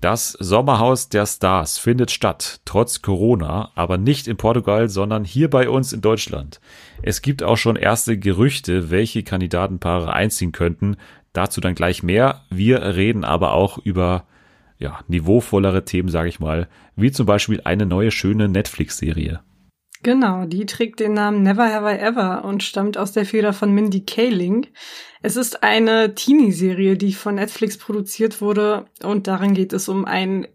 Das Sommerhaus der Stars findet statt, trotz Corona, aber nicht in Portugal, sondern hier bei uns in Deutschland. Es gibt auch schon erste Gerüchte, welche Kandidatenpaare einziehen könnten. Dazu dann gleich mehr. Wir reden aber auch über ja, niveauvollere Themen, sage ich mal, wie zum Beispiel eine neue schöne Netflix-Serie. Genau, die trägt den Namen Never Have I Ever und stammt aus der Feder von Mindy Kaling. Es ist eine Teenie-Serie, die von Netflix produziert wurde und darin geht es um ein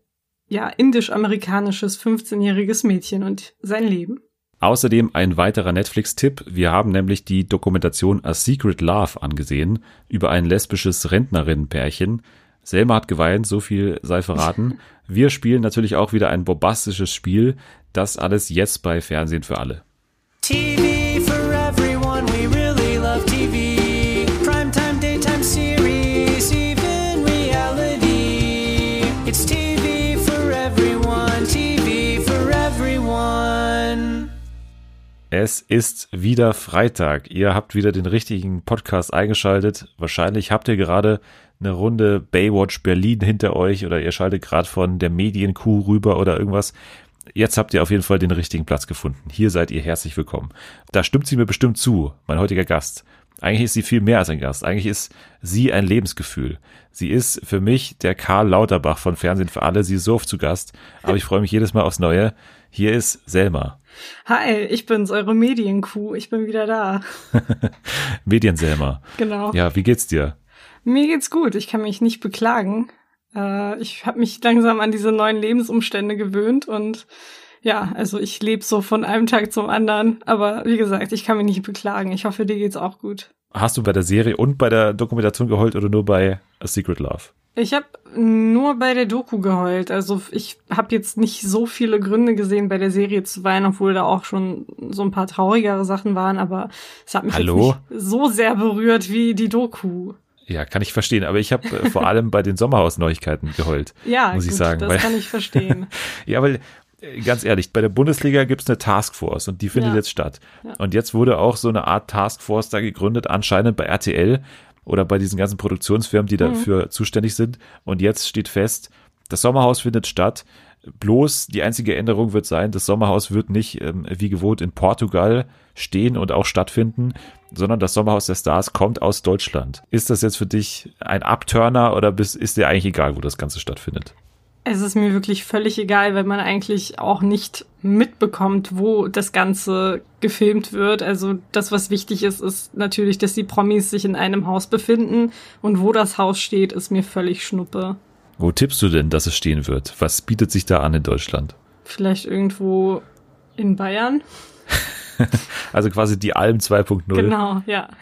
ja, indisch-amerikanisches 15-jähriges Mädchen und sein Leben. Außerdem ein weiterer Netflix-Tipp. Wir haben nämlich die Dokumentation A Secret Love angesehen über ein lesbisches Rentnerinnenpärchen. Selma hat geweint, so viel sei verraten. Wir spielen natürlich auch wieder ein bombastisches Spiel. Das alles jetzt bei Fernsehen für alle. TV for everyone, we really love TV. Primetime, daytime series, even reality. It's TV for everyone, TV for everyone. Es ist wieder Freitag. Ihr habt wieder den richtigen Podcast eingeschaltet. Wahrscheinlich habt ihr gerade eine Runde Baywatch Berlin hinter euch oder ihr schaltet gerade von der Medienkuh rüber oder irgendwas. Jetzt habt ihr auf jeden Fall den richtigen Platz gefunden. Hier seid ihr herzlich willkommen. Da stimmt sie mir bestimmt zu, mein heutiger Gast. Eigentlich ist sie viel mehr als ein Gast. Eigentlich ist sie ein Lebensgefühl. Sie ist für mich der Karl Lauterbach von Fernsehen für alle. Sie ist so oft zu Gast, aber ich freue mich jedes Mal aufs Neue. Hier ist Selma. Hi, ich bin's, eure Medienkuh. Ich bin wieder da. Medien-Selma. Genau. Ja, wie geht's dir? Mir geht's gut. Ich kann mich nicht beklagen. Äh, ich habe mich langsam an diese neuen Lebensumstände gewöhnt und ja, also ich lebe so von einem Tag zum anderen. Aber wie gesagt, ich kann mich nicht beklagen. Ich hoffe, dir geht's auch gut. Hast du bei der Serie und bei der Dokumentation geheult oder nur bei A Secret Love? Ich habe nur bei der Doku geheult. Also ich habe jetzt nicht so viele Gründe gesehen, bei der Serie zu weinen, obwohl da auch schon so ein paar traurigere Sachen waren. Aber es hat mich nicht so sehr berührt wie die Doku. Ja, kann ich verstehen. Aber ich habe äh, vor allem bei den Sommerhaus-Neuigkeiten geheult. Ja, muss gut, ich sagen. das weil, kann ich verstehen. ja, weil äh, ganz ehrlich, bei der Bundesliga gibt's eine Taskforce und die findet Ja. jetzt statt. Ja. Und jetzt wurde auch so eine Art Taskforce da gegründet, anscheinend bei RTL oder bei diesen ganzen Produktionsfirmen, die dafür zuständig sind. Und jetzt steht fest, das Sommerhaus findet statt. Bloß die einzige Änderung wird sein, das Sommerhaus wird nicht ähm, wie gewohnt in Portugal stehen und auch stattfinden, sondern das Sommerhaus der Stars kommt aus Deutschland. Ist das jetzt für dich ein Abturner oder bist, ist dir eigentlich egal, wo das Ganze stattfindet? Es ist mir wirklich völlig egal, weil man eigentlich auch nicht mitbekommt, wo das Ganze gefilmt wird. Also das, was wichtig ist, ist natürlich, dass die Promis sich in einem Haus befinden und wo das Haus steht, ist mir völlig schnuppe. Wo tippst du denn, dass es stehen wird? Was bietet sich da an in Deutschland? Vielleicht irgendwo in Bayern. Also quasi die Alm 2.0. Genau, ja.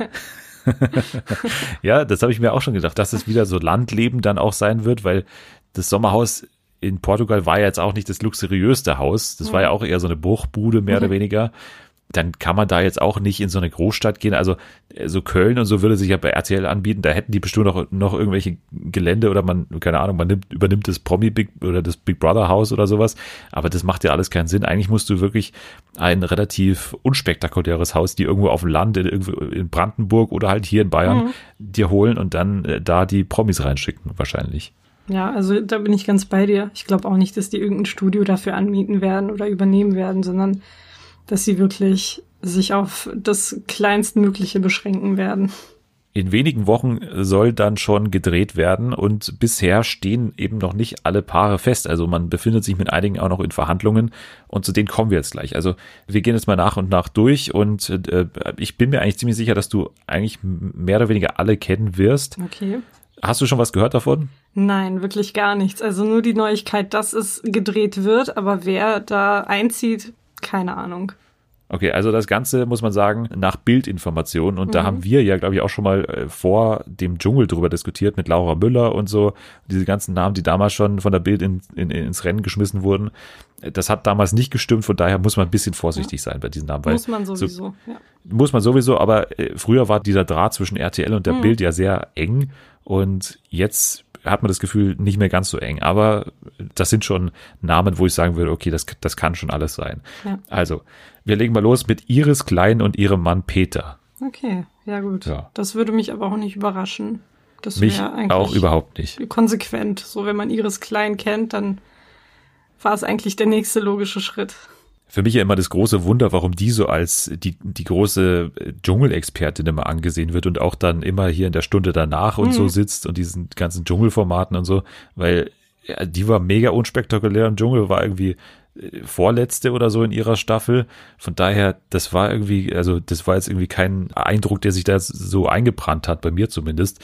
Ja, das habe ich mir auch schon gedacht, dass es wieder so Landleben dann auch sein wird, weil das Sommerhaus in Portugal war ja jetzt auch nicht das luxuriöste Haus. Das war ja auch eher so eine Bruchbude, mehr oder weniger. Dann kann man da jetzt auch nicht in so eine Großstadt gehen. Also äh, so Köln und so würde sich ja bei RTL anbieten. Da hätten die bestimmt noch, noch irgendwelche Gelände oder man, keine Ahnung, man nimmt, übernimmt das Promi Big oder das Big Brother Haus oder sowas. Aber das macht ja alles keinen Sinn. Eigentlich musst du wirklich ein relativ unspektakuläres Haus, die irgendwo auf dem Land, in, in Brandenburg oder halt hier in Bayern dir holen und dann äh, da die Promis reinschicken, wahrscheinlich. Ja, also da bin ich ganz bei dir. Ich glaube auch nicht, dass die irgendein Studio dafür anmieten werden oder übernehmen werden, sondern dass sie wirklich sich auf das Kleinstmögliche beschränken werden. In wenigen Wochen soll dann schon gedreht werden und bisher stehen eben noch nicht alle Paare fest. Also man befindet sich mit einigen auch noch in Verhandlungen und zu denen kommen wir jetzt gleich. Also wir gehen jetzt mal nach und nach durch und äh, ich bin mir eigentlich ziemlich sicher, dass du eigentlich mehr oder weniger alle kennen wirst. Okay. Hast du schon was gehört davon? Nein, wirklich gar nichts. Also nur die Neuigkeit, dass es gedreht wird, aber wer da einzieht, keine Ahnung. Okay, also das Ganze muss man sagen nach Bildinformationen und da haben wir ja, glaube ich, auch schon mal äh, vor dem Dschungel drüber diskutiert mit Laura Müller und so, diese ganzen Namen, die damals schon von der Bild in, in, ins Rennen geschmissen wurden. Das hat damals nicht gestimmt, von daher muss man ein bisschen vorsichtig sein bei diesen Namen. Muss man so- sowieso. ja. muss man sowieso, aber äh, früher war dieser Draht zwischen RTL und der Mhm. Bild ja sehr eng und jetzt hat man das Gefühl nicht mehr ganz so eng. Aber das sind schon Namen, wo ich sagen würde, okay, das, das kann schon alles sein. Ja. Also, wir legen mal los mit Iris Klein und ihrem Mann Peter. Okay, ja gut. Ja. Das würde mich aber auch nicht überraschen. Das Mich wäre eigentlich auch überhaupt nicht. konsequent. So, wenn man Iris Klein kennt, dann war es eigentlich der nächste logische Schritt. Für mich ja immer das große Wunder, warum die so als die, die große Dschungelexpertin immer angesehen wird und auch dann immer hier in der Stunde danach und Mhm. so sitzt und diesen ganzen Dschungelformaten und so, weil ja, die war mega unspektakulär im Dschungel, war irgendwie äh, vorletzte oder so in ihrer Staffel. Von daher, das war irgendwie, also das war jetzt irgendwie kein Eindruck, der sich da so eingebrannt hat, bei mir zumindest.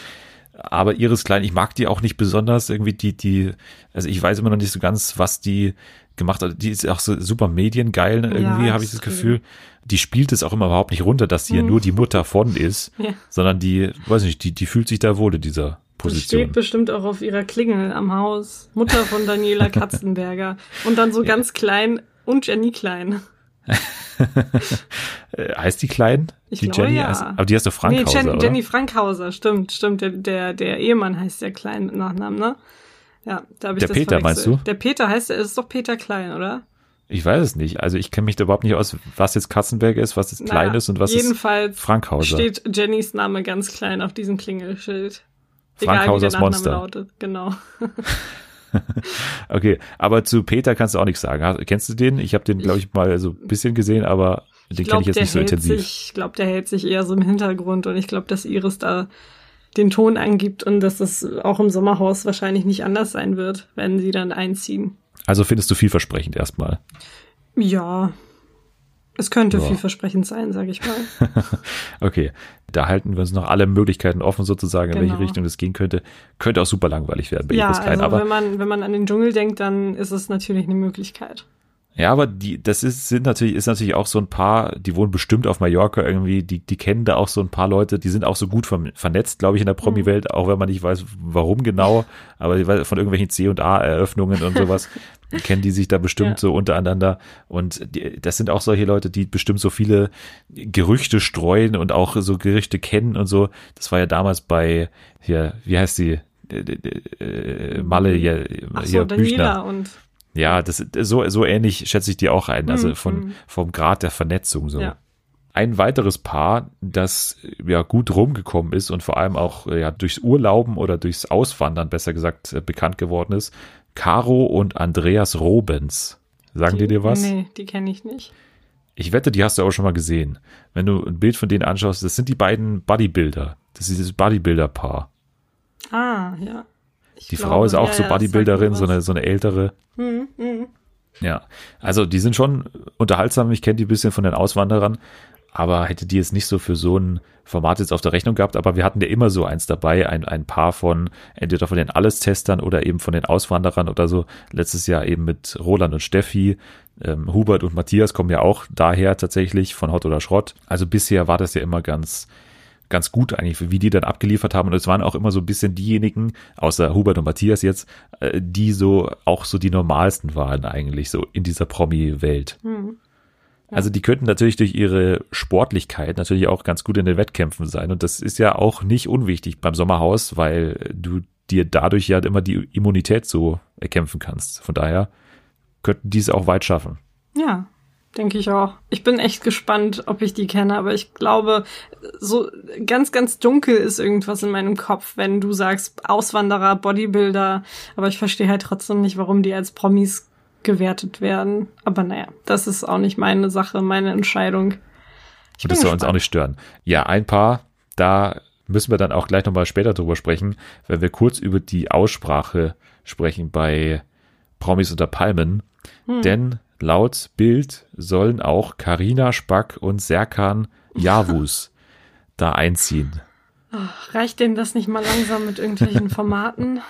Aber Iris Klein, ich mag die auch nicht besonders irgendwie die, die, also ich weiß immer noch nicht so ganz, was die gemacht hat. Die ist auch so super mediengeil ne, irgendwie, Ja, habe ich das. Gefühl. Die spielt es auch immer überhaupt nicht runter, dass sie ja Hm. nur die Mutter von ist, Ja. sondern die, weiß nicht, die, die fühlt sich da wohl in dieser Position. steht bestimmt auch auf ihrer Klingel am Haus. Mutter von Daniela Katzenberger. Und dann so ganz klein und Jenny Klein. Äh, heißt die Klein? Ich die glaube, Jenny? ja. Heißt, aber die heißt doch Frankhauser, nee, Jen, oder? Jenny Frankhauser, stimmt, stimmt. Der, der, der Ehemann heißt ja Klein mit Nachnamen, ne? Ja, da habe ich Der das Peter, meinst du? Der Peter heißt, er ist doch Peter Klein, oder? Ich weiß es nicht. Also ich kenne mich da überhaupt nicht aus, was jetzt Katzenberger ist, was jetzt Klein Naja, ist und was ist jedenfalls Frankhauser. steht Jennys Name ganz klein auf diesem Klingelschild. Frankhausers Egal, wie der Nachname Monster. lautet, genau. Okay, aber zu Peter kannst du auch nichts sagen. Kennst du den? Ich habe den, glaube ich, mal so ein bisschen gesehen, aber den kenne ich jetzt nicht so intensiv. Sich, ich glaube, der hält sich eher so im Hintergrund und ich glaube, dass Iris da den Ton angibt und dass das auch im Sommerhaus wahrscheinlich nicht anders sein wird, wenn sie dann einziehen. Also findest du vielversprechend erstmal. Ja, es könnte Ja. vielversprechend sein, sage ich mal. Okay, da halten wir uns noch alle Möglichkeiten offen sozusagen, in welche Genau. Richtung das gehen könnte. Könnte auch super langweilig werden bei ja, Klein. also aber wenn man wenn man an den Dschungel denkt, dann ist es natürlich eine Möglichkeit. Ja, aber die, das ist, sind natürlich, ist natürlich auch so ein paar, die wohnen bestimmt auf Mallorca irgendwie, die, die kennen da auch so ein paar Leute, die sind auch so gut ver- vernetzt, glaube ich, in der Promi-Welt, auch wenn man nicht weiß, warum genau, aber von irgendwelchen C und A-Eröffnungen und sowas, kennen die sich da bestimmt Ja. so untereinander. Und die, das sind auch solche Leute, die bestimmt so viele Gerüchte streuen und auch so Gerüchte kennen und so. Das war ja damals bei, hier, wie heißt die? Äh, äh, äh, Malle, ja, Ach so, hier, Daniela und ja, das so so ähnlich schätze ich die auch ein, also Mhm, von mhm. vom Grad der Vernetzung so. Ja. Ein weiteres Paar, das ja gut rumgekommen ist und vor allem auch äh, ja durchs Urlauben oder durchs Auswandern besser gesagt äh, bekannt geworden ist, Caro und Andreas Robens. Sagen die dir was? Nee, die kenne ich nicht. Ich wette, die hast du auch schon mal gesehen. Wenn du ein Bild von denen anschaust, das sind die beiden Bodybuilder. Das ist dieses Bodybuilder-Paar. Ah, ja. Ich Die glaube, Frau ist auch ja, so Bodybuilderin, so eine, so eine ältere. Mhm, mhm. Ja, also die sind schon unterhaltsam. Ich kenne die ein bisschen von den Auswanderern, aber hätte die jetzt nicht so für so ein Format jetzt auf der Rechnung gehabt. Aber wir hatten ja immer so eins dabei, ein, ein Paar von entweder von den Alles-Testern oder eben von den Auswanderern oder so. Letztes Jahr eben mit Roland und Steffi. Ähm, Hubert und Matthias kommen ja auch daher tatsächlich von Hot oder Schrott. Also bisher war das ja immer ganz, ganz gut eigentlich, wie die dann abgeliefert haben. Und es waren auch immer so ein bisschen diejenigen, außer Hubert und Matthias jetzt, äh, die so auch so die normalsten waren eigentlich so in dieser Promi-Welt. Mhm. Also die könnten natürlich durch ihre Sportlichkeit natürlich auch ganz gut in den Wettkämpfen sein. Und das ist ja auch nicht unwichtig beim Sommerhaus, weil du dir dadurch ja immer die Immunität so erkämpfen kannst. Von daher könnten die es auch weit schaffen. Ja, denke ich auch. Ich bin echt gespannt, ob ich die kenne, aber ich glaube, so ganz, ganz dunkel ist irgendwas in meinem Kopf, wenn du sagst Auswanderer, Bodybuilder, aber ich verstehe halt trotzdem nicht, warum die als Promis gewertet werden. Aber naja, das ist auch nicht meine Sache, meine Entscheidung. Ich Und das soll uns auch nicht stören. Ja, ein paar, da müssen wir dann auch gleich nochmal später drüber sprechen, wenn wir kurz über die Aussprache sprechen bei Promis unter Palmen. Hm. Denn laut Bild sollen auch Karina Spack und Serkan Yavuz da einziehen. Reicht denen das nicht mal langsam mit irgendwelchen Formaten?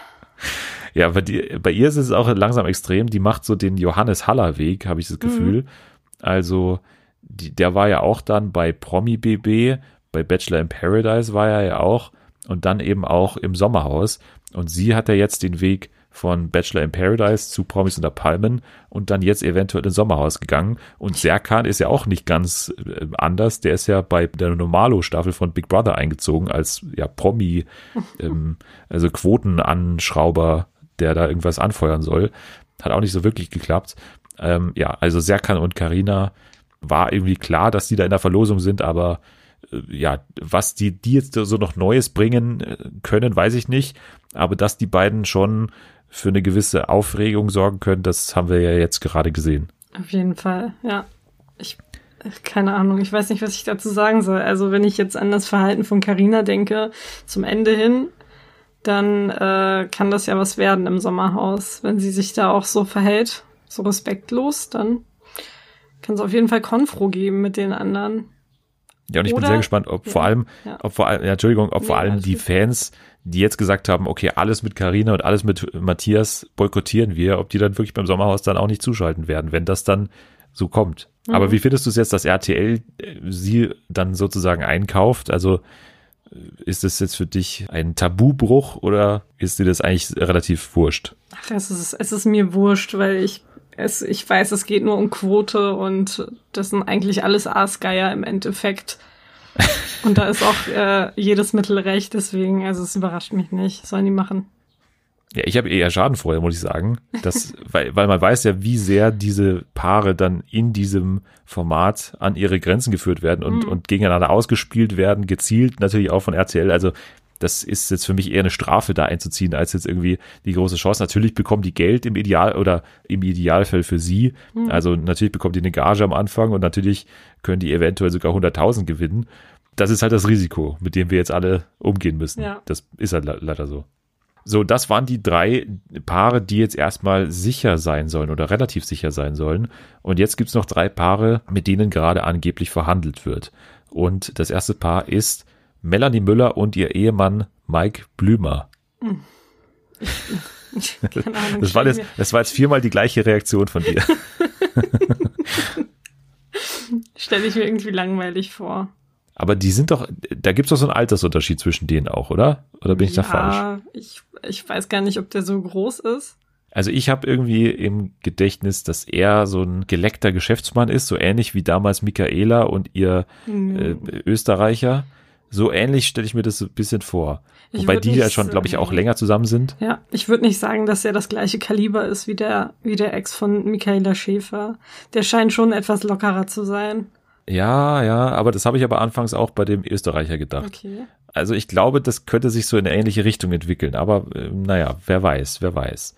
Ja, bei, die, bei ihr ist es auch langsam extrem. Die macht so den Johannes Haller Weg, habe ich das Gefühl. Also, die, der war ja auch dann bei Promi BB, bei Bachelor in Paradise war er ja auch und dann eben auch im Sommerhaus. Und sie hat ja jetzt den Weg von Bachelor in Paradise zu Promis unter Palmen und dann jetzt eventuell ins Sommerhaus gegangen. Und Serkan ist ja auch nicht ganz äh, anders. Der ist ja bei der Normalo-Staffel von Big Brother eingezogen als ja Promi, ähm, also Quotenanschrauber, der da irgendwas anfeuern soll. Hat auch nicht so wirklich geklappt. Ähm, ja, also Serkan und Karina war irgendwie klar, dass die da in der Verlosung sind, aber äh, ja, was die, die jetzt so noch Neues bringen äh, können, weiß ich nicht. Aber dass die beiden schon für eine gewisse Aufregung sorgen können, das haben wir ja jetzt gerade gesehen. Auf jeden Fall, ja. Ich, keine Ahnung, ich weiß nicht, was ich dazu sagen soll. Also wenn ich jetzt an das Verhalten von Carina denke, zum Ende hin, dann äh, kann das ja was werden im Sommerhaus. Wenn sie sich da auch so verhält, so respektlos, dann kann es auf jeden Fall Konfro geben mit den anderen. Ja, und ich Oder, bin sehr gespannt, ob ja, vor allem, ja. ob vor allem, ja, Entschuldigung, ob nee, vor allem die gut. Fans, die jetzt gesagt haben, okay, alles mit Karina und alles mit Matthias boykottieren wir, ob die dann wirklich beim Sommerhaus dann auch nicht zuschalten werden, wenn das dann so kommt. Mhm. Aber wie findest du es jetzt, dass RTL äh, sie dann sozusagen einkauft? Also äh, ist das jetzt für dich ein Tabubruch oder ist dir das eigentlich relativ wurscht? Ach, es ist, es ist mir wurscht, weil ich es, ich weiß, es geht nur um Quote und das sind eigentlich alles Aasgeier im Endeffekt. Und da ist auch äh, jedes Mittel recht, deswegen, also es überrascht mich nicht. Sollen die machen. Ja, ich habe eher Schadenfreude, muss ich sagen. Das, weil, weil man weiß ja, wie sehr diese Paare dann in diesem Format an ihre Grenzen geführt werden und, mhm. und gegeneinander ausgespielt werden, gezielt natürlich auch von RTL. Also das ist jetzt für mich eher eine Strafe da einzuziehen, als jetzt irgendwie die große Chance. Natürlich bekommen die Geld im Ideal oder im Idealfall für sie. Mhm. Also natürlich bekommen die eine Gage am Anfang und natürlich können die eventuell sogar 100.000 gewinnen. Das ist halt das Risiko, mit dem wir jetzt alle umgehen müssen. Ja. Das ist halt leider so. So, das waren die drei Paare, die jetzt erstmal sicher sein sollen oder relativ sicher sein sollen. Und jetzt gibt's noch drei Paare, mit denen gerade angeblich verhandelt wird. Und das erste Paar ist Melanie Müller und ihr Ehemann Mike Blümer. Ahnung, das, war jetzt, das war jetzt viermal die gleiche Reaktion von dir. Stelle ich mir irgendwie langweilig vor. Aber die sind doch, da gibt es doch so einen Altersunterschied zwischen denen auch, oder? Oder bin ich ja, da falsch? Ich, ich weiß gar nicht, ob der so groß ist. Also ich habe irgendwie im Gedächtnis, dass er so ein geleckter Geschäftsmann ist, so ähnlich wie damals Michaela und ihr mhm. äh, Österreicher. So ähnlich stelle ich mir das ein bisschen vor. Ich Wobei die ja schon, glaube ich, auch länger zusammen sind. Ja, ich würde nicht sagen, dass er das gleiche Kaliber ist wie der, wie der Ex von Michaela Schäfer. Der scheint schon etwas lockerer zu sein. Ja, ja, aber das habe ich aber anfangs auch bei dem Österreicher gedacht. Okay. Also ich glaube, das könnte sich so in eine ähnliche Richtung entwickeln, aber äh, naja, wer weiß, wer weiß.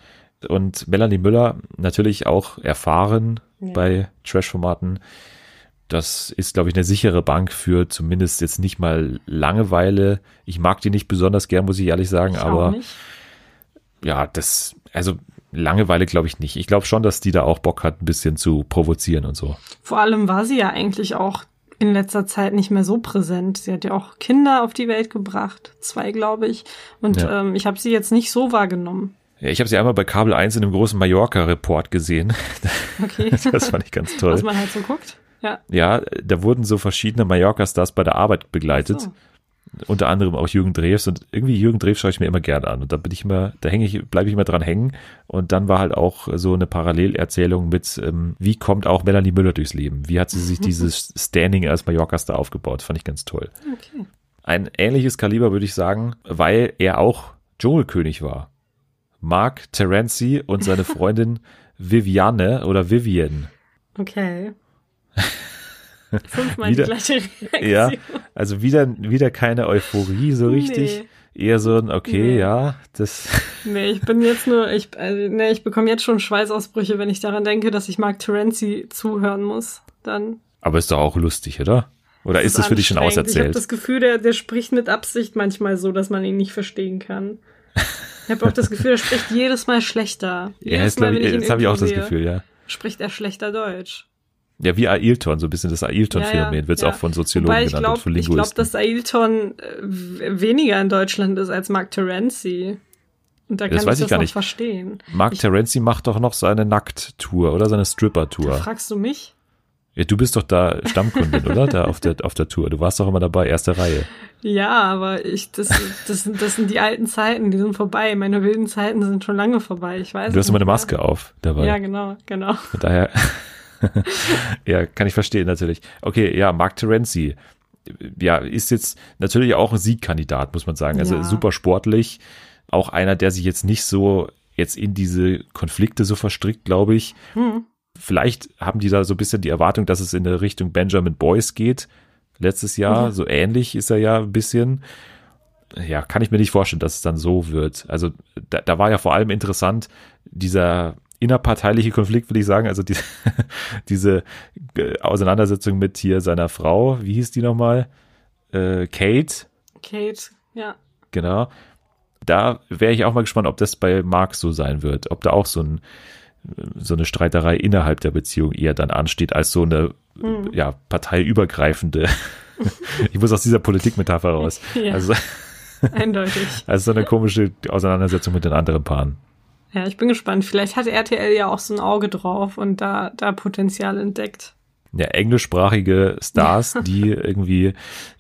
Und Melanie Müller natürlich auch erfahren ja. bei Trash-Formaten das ist, glaube ich, eine sichere Bank für zumindest jetzt nicht mal Langeweile. Ich mag die nicht besonders gern, muss ich ehrlich sagen, ich aber ja, das, also Langeweile glaube ich nicht. Ich glaube schon, dass die da auch Bock hat, ein bisschen zu provozieren und so. Vor allem war sie ja eigentlich auch in letzter Zeit nicht mehr so präsent. Sie hat ja auch Kinder auf die Welt gebracht, zwei glaube ich. Und ja. ähm, ich habe sie jetzt nicht so wahrgenommen. Ja, ich habe sie einmal bei Kabel 1 in einem großen Mallorca-Report gesehen. Okay. das fand ich ganz toll. Was man halt so guckt. Ja. Ja, da wurden so verschiedene Mallorca-Stars bei der Arbeit begleitet. So. Unter anderem auch Jürgen Drews und irgendwie Jürgen Drews schaue ich mir immer gerne an und da bin ich immer, da hänge ich, bleibe ich immer dran hängen und dann war halt auch so eine Parallelerzählung mit, ähm, wie kommt auch Melanie Müller durchs Leben? Wie hat sie sich dieses Standing als Mallorca-Star aufgebaut? Fand ich ganz toll. Okay. Ein ähnliches Kaliber würde ich sagen, weil er auch Dschungelkönig war. Mark Terenzi und seine Freundin Viviane oder Vivian. Okay. Fünfmal wieder, die gleiche Reaktion. Ja, also wieder, wieder keine Euphorie so richtig. Nee. Eher so ein, okay, nee. ja, das. Nee, ich bin jetzt nur, ich, also, nee, ich bekomme jetzt schon Schweißausbrüche, wenn ich daran denke, dass ich Mark Terenzi zuhören muss. Dann. Aber ist doch auch lustig, oder? Oder ist das für dich schon auserzählt? Ich habe das Gefühl, der, der spricht mit Absicht manchmal so, dass man ihn nicht verstehen kann. Ich habe auch das Gefühl, er spricht jedes Mal schlechter. Jedes ja, jetzt, Mal, ich, jetzt habe ich auch das Gefühl, ja. Spricht er schlechter Deutsch. Ja, wie Ailton, so ein bisschen das Ailton-Phänomen ja, ja, wird es ja. auch von Soziologen Wobei genannt glaub, und von Linguisten. Ich glaube, dass Ailton äh, weniger in Deutschland ist als Mark Terenzi. Und da kann das weiß ich, das gar nicht. verstehen. Mark ich, Terenzi macht doch noch seine Nackt-Tour oder seine Stripper-Tour. Fragst du mich? Ja, du bist doch da Stammkundin, oder? Da auf der, auf der Tour. Du warst doch immer dabei, erste Reihe. Ja, aber ich, das, das, das sind die alten Zeiten, die sind vorbei. Meine wilden Zeiten sind schon lange vorbei. Ich weiß. Du hast immer eine Maske auf dabei. Ja, genau, genau. Von daher. Ja, kann ich verstehen natürlich. Okay, ja, Mark Terenzi. Ja, ist jetzt natürlich auch ein Siegkandidat, muss man sagen. Also ja. super sportlich. Auch einer, der sich jetzt nicht so jetzt in diese Konflikte so verstrickt, glaube ich. Hm. Vielleicht haben die da so ein bisschen die Erwartung, dass es in der Richtung Benjamin Boyce geht. letztes Jahr. Mhm. So ähnlich ist er ja ein bisschen. Ja, kann ich mir nicht vorstellen, dass es dann so wird. Also da, da war ja vor allem interessant dieser innerparteiliche Konflikt, würde ich sagen. Also die, diese äh, Auseinandersetzung mit hier seiner Frau, wie hieß die nochmal? Äh, Kate, Kate, ja. genau. Da wäre ich auch mal gespannt, ob das bei Mark so sein wird. Ob da auch so, ein, so eine Streiterei innerhalb der Beziehung eher dann ansteht, als so eine Mhm. ja, parteiübergreifende. ich muss aus dieser Politikmetapher raus. Ja, Also, eindeutig. also so eine komische Auseinandersetzung mit den anderen Paaren. Ja, ich bin gespannt. Vielleicht hat RTL ja auch so ein Auge drauf und da, da Potenzial entdeckt. Ja, englischsprachige Stars, die irgendwie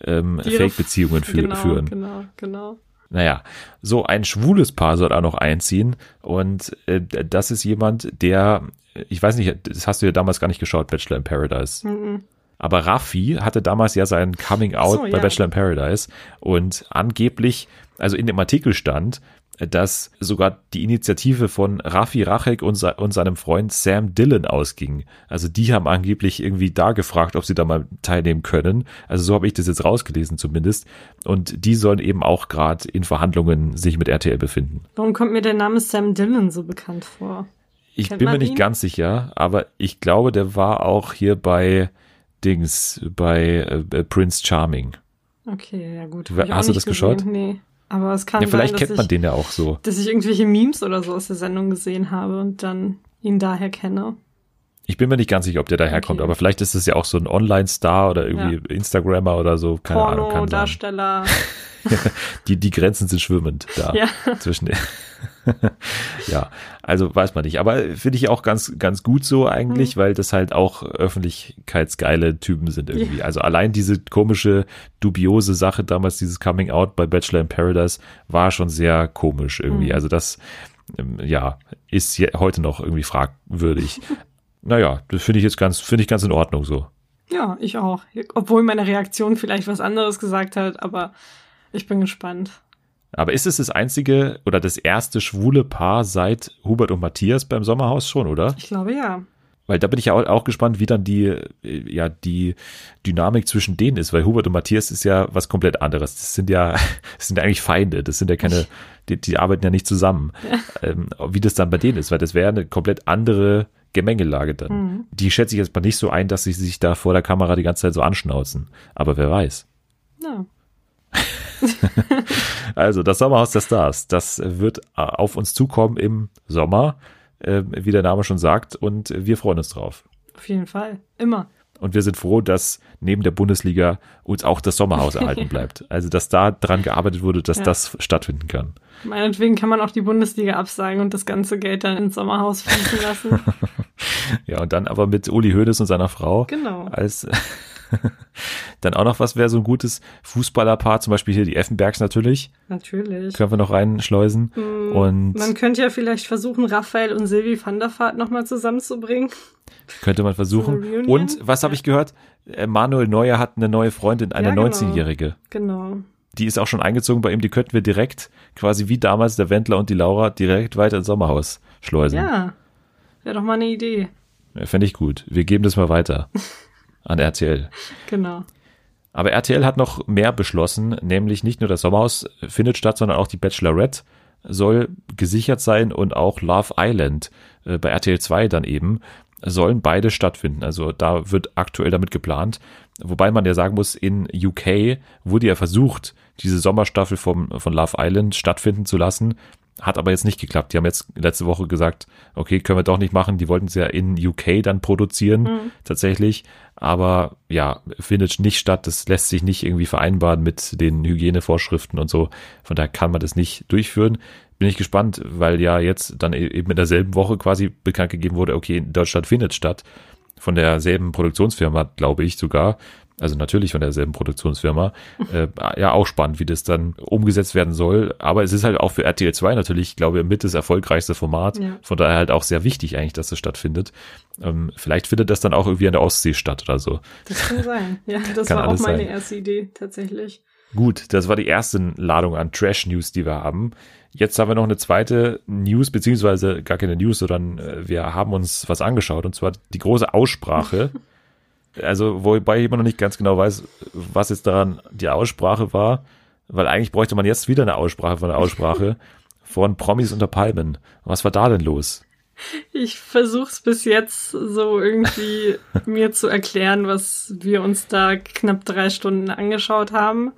ähm, Fake-Beziehungen fü genau, führen. Genau, genau. Naja, so ein schwules Paar soll auch noch einziehen und äh, das ist jemand, der, ich weiß nicht, das hast du ja damals gar nicht geschaut, Bachelor in Paradise. Mhm. Aber Raffi hatte damals ja sein Coming Out so, bei ja. Bachelor in Paradise und angeblich, also in dem Artikel stand, dass sogar die Initiative von Raffi Rachek und, und seinem Freund Sam Dillon ausging. Also die haben angeblich irgendwie da gefragt, ob sie da mal teilnehmen können. Also so habe ich das jetzt rausgelesen zumindest. Und die sollen eben auch gerade in Verhandlungen sich mit RTL befinden. Warum kommt mir der Name Sam Dillon so bekannt vor? Ich Kennt bin mir nicht ihn? ganz sicher, aber ich glaube, der war auch hier bei Dings, bei äh, Prince Charming. Okay, ja gut. Hast du das geschaut? gesehen. Nee. Aber es kann Ja, vielleicht sein, dass kennt man ich, den ja auch so. dass ich irgendwelche Memes oder so aus der Sendung gesehen habe und dann ihn daher kenne. Ich bin mir nicht ganz sicher, ob der daherkommt, Okay. aber vielleicht ist es ja auch so ein Online-Star oder irgendwie Instagrammer oder so. Keine Ahnung. Kann sein. Porno-Darsteller. Die, die Grenzen sind schwimmend da Ja. zwischen ja, also weiß man nicht. Aber finde ich auch ganz, ganz gut so eigentlich, Mhm. weil das halt auch öffentlichkeitsgeile Typen sind irgendwie. Also allein diese komische, dubiose Sache damals, dieses Coming Out bei Bachelor in Paradise, war schon sehr komisch irgendwie. Mhm. Also das, ähm, ja, ist heute noch irgendwie fragwürdig. naja, das finde ich jetzt ganz, finde ich ganz in Ordnung so. Ja, ich auch. Obwohl meine Reaktion vielleicht was anderes gesagt hat, aber ich bin gespannt. Aber ist es das einzige oder das erste schwule Paar seit Hubert und Matthias beim Sommerhaus schon, oder? Ich glaube ja. Weil da bin ich ja auch, gespannt, wie dann die, äh, ja, die Dynamik zwischen denen ist, weil Hubert und Matthias ist ja was komplett anderes. Das sind ja, das sind ja eigentlich Feinde, das sind ja keine, die, die arbeiten ja nicht zusammen. Ähm, wie das dann bei denen ist, weil das wäre eine komplett andere Gemengelage dann. Mhm. Die schätze ich jetzt mal nicht so ein, dass sie sich da vor der Kamera die ganze Zeit so anschnauzen. Aber wer weiß. Ja. Also, das Sommerhaus der Stars, das wird äh, auf uns zukommen im Sommer, äh, wie der Name schon sagt, und wir freuen uns drauf. Auf jeden Fall. Immer. Und wir sind froh, dass neben der Bundesliga uns auch das Sommerhaus erhalten bleibt. Also, dass da dran gearbeitet wurde, dass Ja. das stattfinden kann. Meinetwegen kann man auch die Bundesliga absagen und das ganze Geld dann ins Sommerhaus fließen lassen. Ja, und dann aber mit Uli Hoeneß und seiner Frau genau. als dann auch noch was wäre so ein gutes Fußballerpaar, zum Beispiel hier die Effenbergs natürlich, Natürlich. können wir noch reinschleusen. Mm, Und Man könnte ja vielleicht versuchen, Raphael und Silvi van der Vaart nochmal zusammenzubringen. könnte man versuchen. Und was habe ich gehört? Manuel Neuer hat eine neue Freundin, eine Ja, genau. 19-Jährige. Genau. Die ist auch schon eingezogen bei ihm, die könnten wir direkt, quasi wie damals der Wendler und die Laura, direkt weiter ins Sommerhaus schleusen. Ja. Wäre doch mal eine Idee. Ja, Fände ich gut. Wir geben das mal weiter an RTL. Genau. Aber RTL hat noch mehr beschlossen, nämlich nicht nur das Sommerhaus findet statt, sondern auch die Bachelorette soll gesichert sein und auch Love Island äh, bei RTL 2 dann eben sollen beide stattfinden. Also da wird aktuell damit geplant. Wobei man ja sagen muss, in UK wurde ja versucht, diese Sommerstaffel vom, von Love Island stattfinden zu lassen. Hat aber jetzt nicht geklappt. Die haben jetzt letzte Woche gesagt, okay, können wir doch nicht machen. Die wollten es ja in UK dann produzieren, tatsächlich. Aber ja, findet nicht statt. Das lässt sich nicht irgendwie vereinbaren mit den Hygienevorschriften und so. Von daher kann man das nicht durchführen. Bin ich gespannt, weil ja jetzt dann e- eben in derselben Woche quasi bekannt gegeben wurde, okay, in Deutschland findet statt. Von derselben Produktionsfirma, glaube ich sogar. Also natürlich von derselben Produktionsfirma. äh, ja, auch spannend, wie das dann umgesetzt werden soll. Aber es ist halt auch für RTL 2 natürlich, glaube ich, mit das erfolgreichste Format. Ja. Von daher halt auch sehr wichtig eigentlich, dass es stattfindet. Ähm, vielleicht findet das dann auch irgendwie an der Ostsee statt oder so. Das kann sein. Ja, das Kann war auch meine sein. erste Idee, tatsächlich. Gut, das war die erste Ladung an Trash-News, die wir haben. Jetzt haben wir noch eine zweite News, beziehungsweise gar keine News, sondern äh, wir haben uns was angeschaut, und zwar die große Aussprache Also, wobei ich immer noch nicht ganz genau weiß, was jetzt daran die Aussprache war, weil eigentlich bräuchte man jetzt wieder eine Aussprache von der Aussprache von Promis unter Palmen. Was war da denn los? Ich versuch's bis jetzt so irgendwie mir zu erklären, was wir uns da knapp drei Stunden angeschaut haben.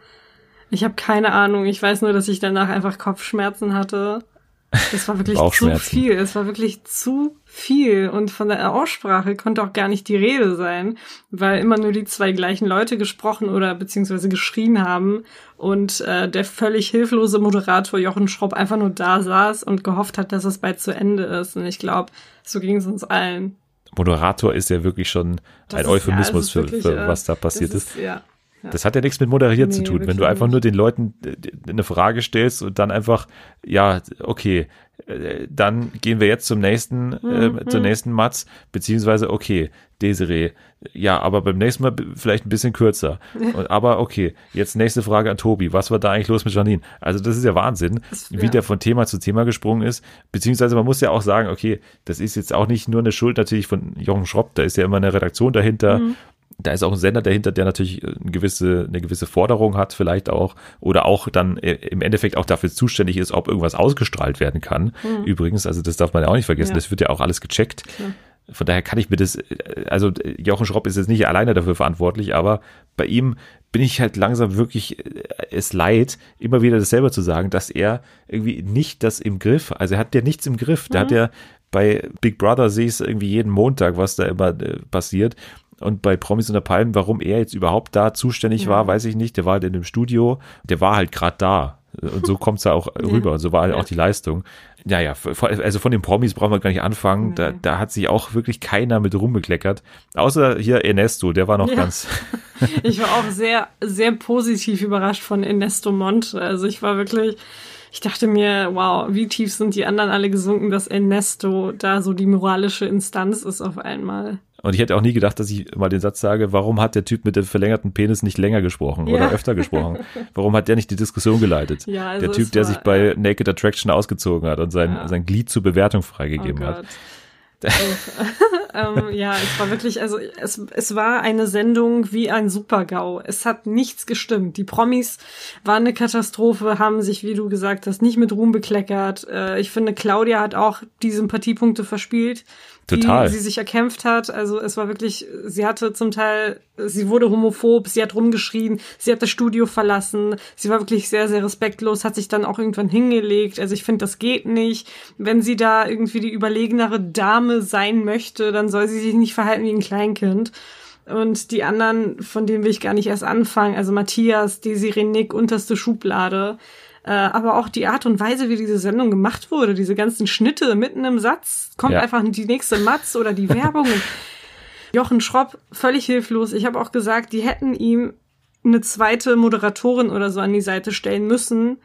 Ich habe keine Ahnung. Ich weiß nur, dass ich danach einfach Kopfschmerzen hatte. Das war wirklich zu viel. Es war wirklich zu viel. Und von der Aussprache konnte auch gar nicht die Rede sein, weil immer nur die zwei gleichen Leute gesprochen oder beziehungsweise geschrien haben und äh, der völlig hilflose Moderator Jochen Schropp einfach nur da saß und gehofft hat, dass es bald zu Ende ist. Und ich glaube, so ging es uns allen. Moderator ist ja wirklich schon das ein Euphemismus ja, für, wirklich, für, was da passiert ist. ist. Ja. Das hat ja nichts mit Moderieren nee, zu tun. Wenn du einfach nicht. nur den Leuten äh, eine Frage stellst und dann einfach, ja, okay, äh, dann gehen wir jetzt zum nächsten, äh, mhm. zur nächsten Matz, beziehungsweise, okay, Desiree, ja, aber beim nächsten Mal vielleicht ein bisschen kürzer. Und, aber okay, jetzt nächste Frage an Tobi. Was war da eigentlich los mit Janine? Also das ist ja Wahnsinn, das, wie ja. der von Thema zu Thema gesprungen ist. Beziehungsweise man muss ja auch sagen, okay, das ist jetzt auch nicht nur eine Schuld natürlich von Jochen Schropp, da ist ja immer eine Redaktion dahinter. Mhm da ist auch ein Sender dahinter, der natürlich eine gewisse, eine gewisse Forderung hat, vielleicht auch, oder auch dann äh, im Endeffekt auch dafür zuständig ist, ob irgendwas ausgestrahlt werden kann. Mhm. Übrigens, also das darf man ja auch nicht vergessen, ja. das wird ja auch alles gecheckt. Ja. Von daher kann ich mir das, also Jochen Schropp ist jetzt nicht alleine dafür verantwortlich, aber bei ihm bin ich halt langsam wirklich äh, es leid, immer wieder dasselbe zu sagen, dass er irgendwie nicht das im Griff, also er hat ja nichts im Griff, mhm. da hat er bei Big Brother sehe ich es irgendwie jeden Montag, was da immer äh, passiert und bei Promis unter Palmen, warum er jetzt überhaupt da zuständig ja. war, weiß ich nicht. Der war halt in dem Studio, der war halt gerade da. Und so kommt's ja auch rüber. Und so war halt auch die Leistung. Naja, also von den Promis brauchen wir gar nicht anfangen. Da, da hat sich auch wirklich keiner mit rumbekleckert. Außer hier Ernesto, der war noch ja. ganz. ich war auch sehr, sehr positiv überrascht von Ernesto Mont. Also ich war wirklich, ich dachte mir, wow, wie tief sind die anderen alle gesunken, dass Ernesto da so die moralische Instanz ist auf einmal. Und ich hätte auch nie gedacht, dass ich mal den Satz sage, warum hat der Typ mit dem verlängerten Penis nicht länger gesprochen ja. oder öfter gesprochen? Warum hat der nicht die Diskussion geleitet? Ja, also der Typ, der sich bei Naked Attraction ausgezogen hat und sein, ja. sein Glied zur Bewertung freigegeben oh hat. ähm, ja, es war wirklich, also es, es war eine Sendung wie ein Super-GAU. Es hat nichts gestimmt. Die Promis waren eine Katastrophe, haben sich, wie du gesagt hast, nicht mit Ruhm bekleckert. Äh, ich finde, Claudia hat auch die Sympathiepunkte verspielt. Total. die sie sich erkämpft hat. Also es war wirklich, sie hatte zum Teil, sie wurde homophob, sie hat rumgeschrien, sie hat das Studio verlassen, sie war wirklich sehr, sehr respektlos, hat sich dann auch irgendwann hingelegt. Also ich finde, das geht nicht. Wenn sie da irgendwie die überlegenere Dame sein möchte, dann soll sie sich nicht verhalten wie ein Kleinkind. Und die anderen, von denen will ich gar nicht erst anfangen, also Matthias, Desiree Nick, unterste Schublade. Äh, aber auch die Art und Weise, wie diese Sendung gemacht wurde, diese ganzen Schnitte mitten im Satz, kommt ja. einfach die nächste Matz oder die Werbung. Jochen Schropp, völlig hilflos. Ich habe auch gesagt, die hätten ihm eine zweite Moderatorin oder so an die Seite stellen müssen,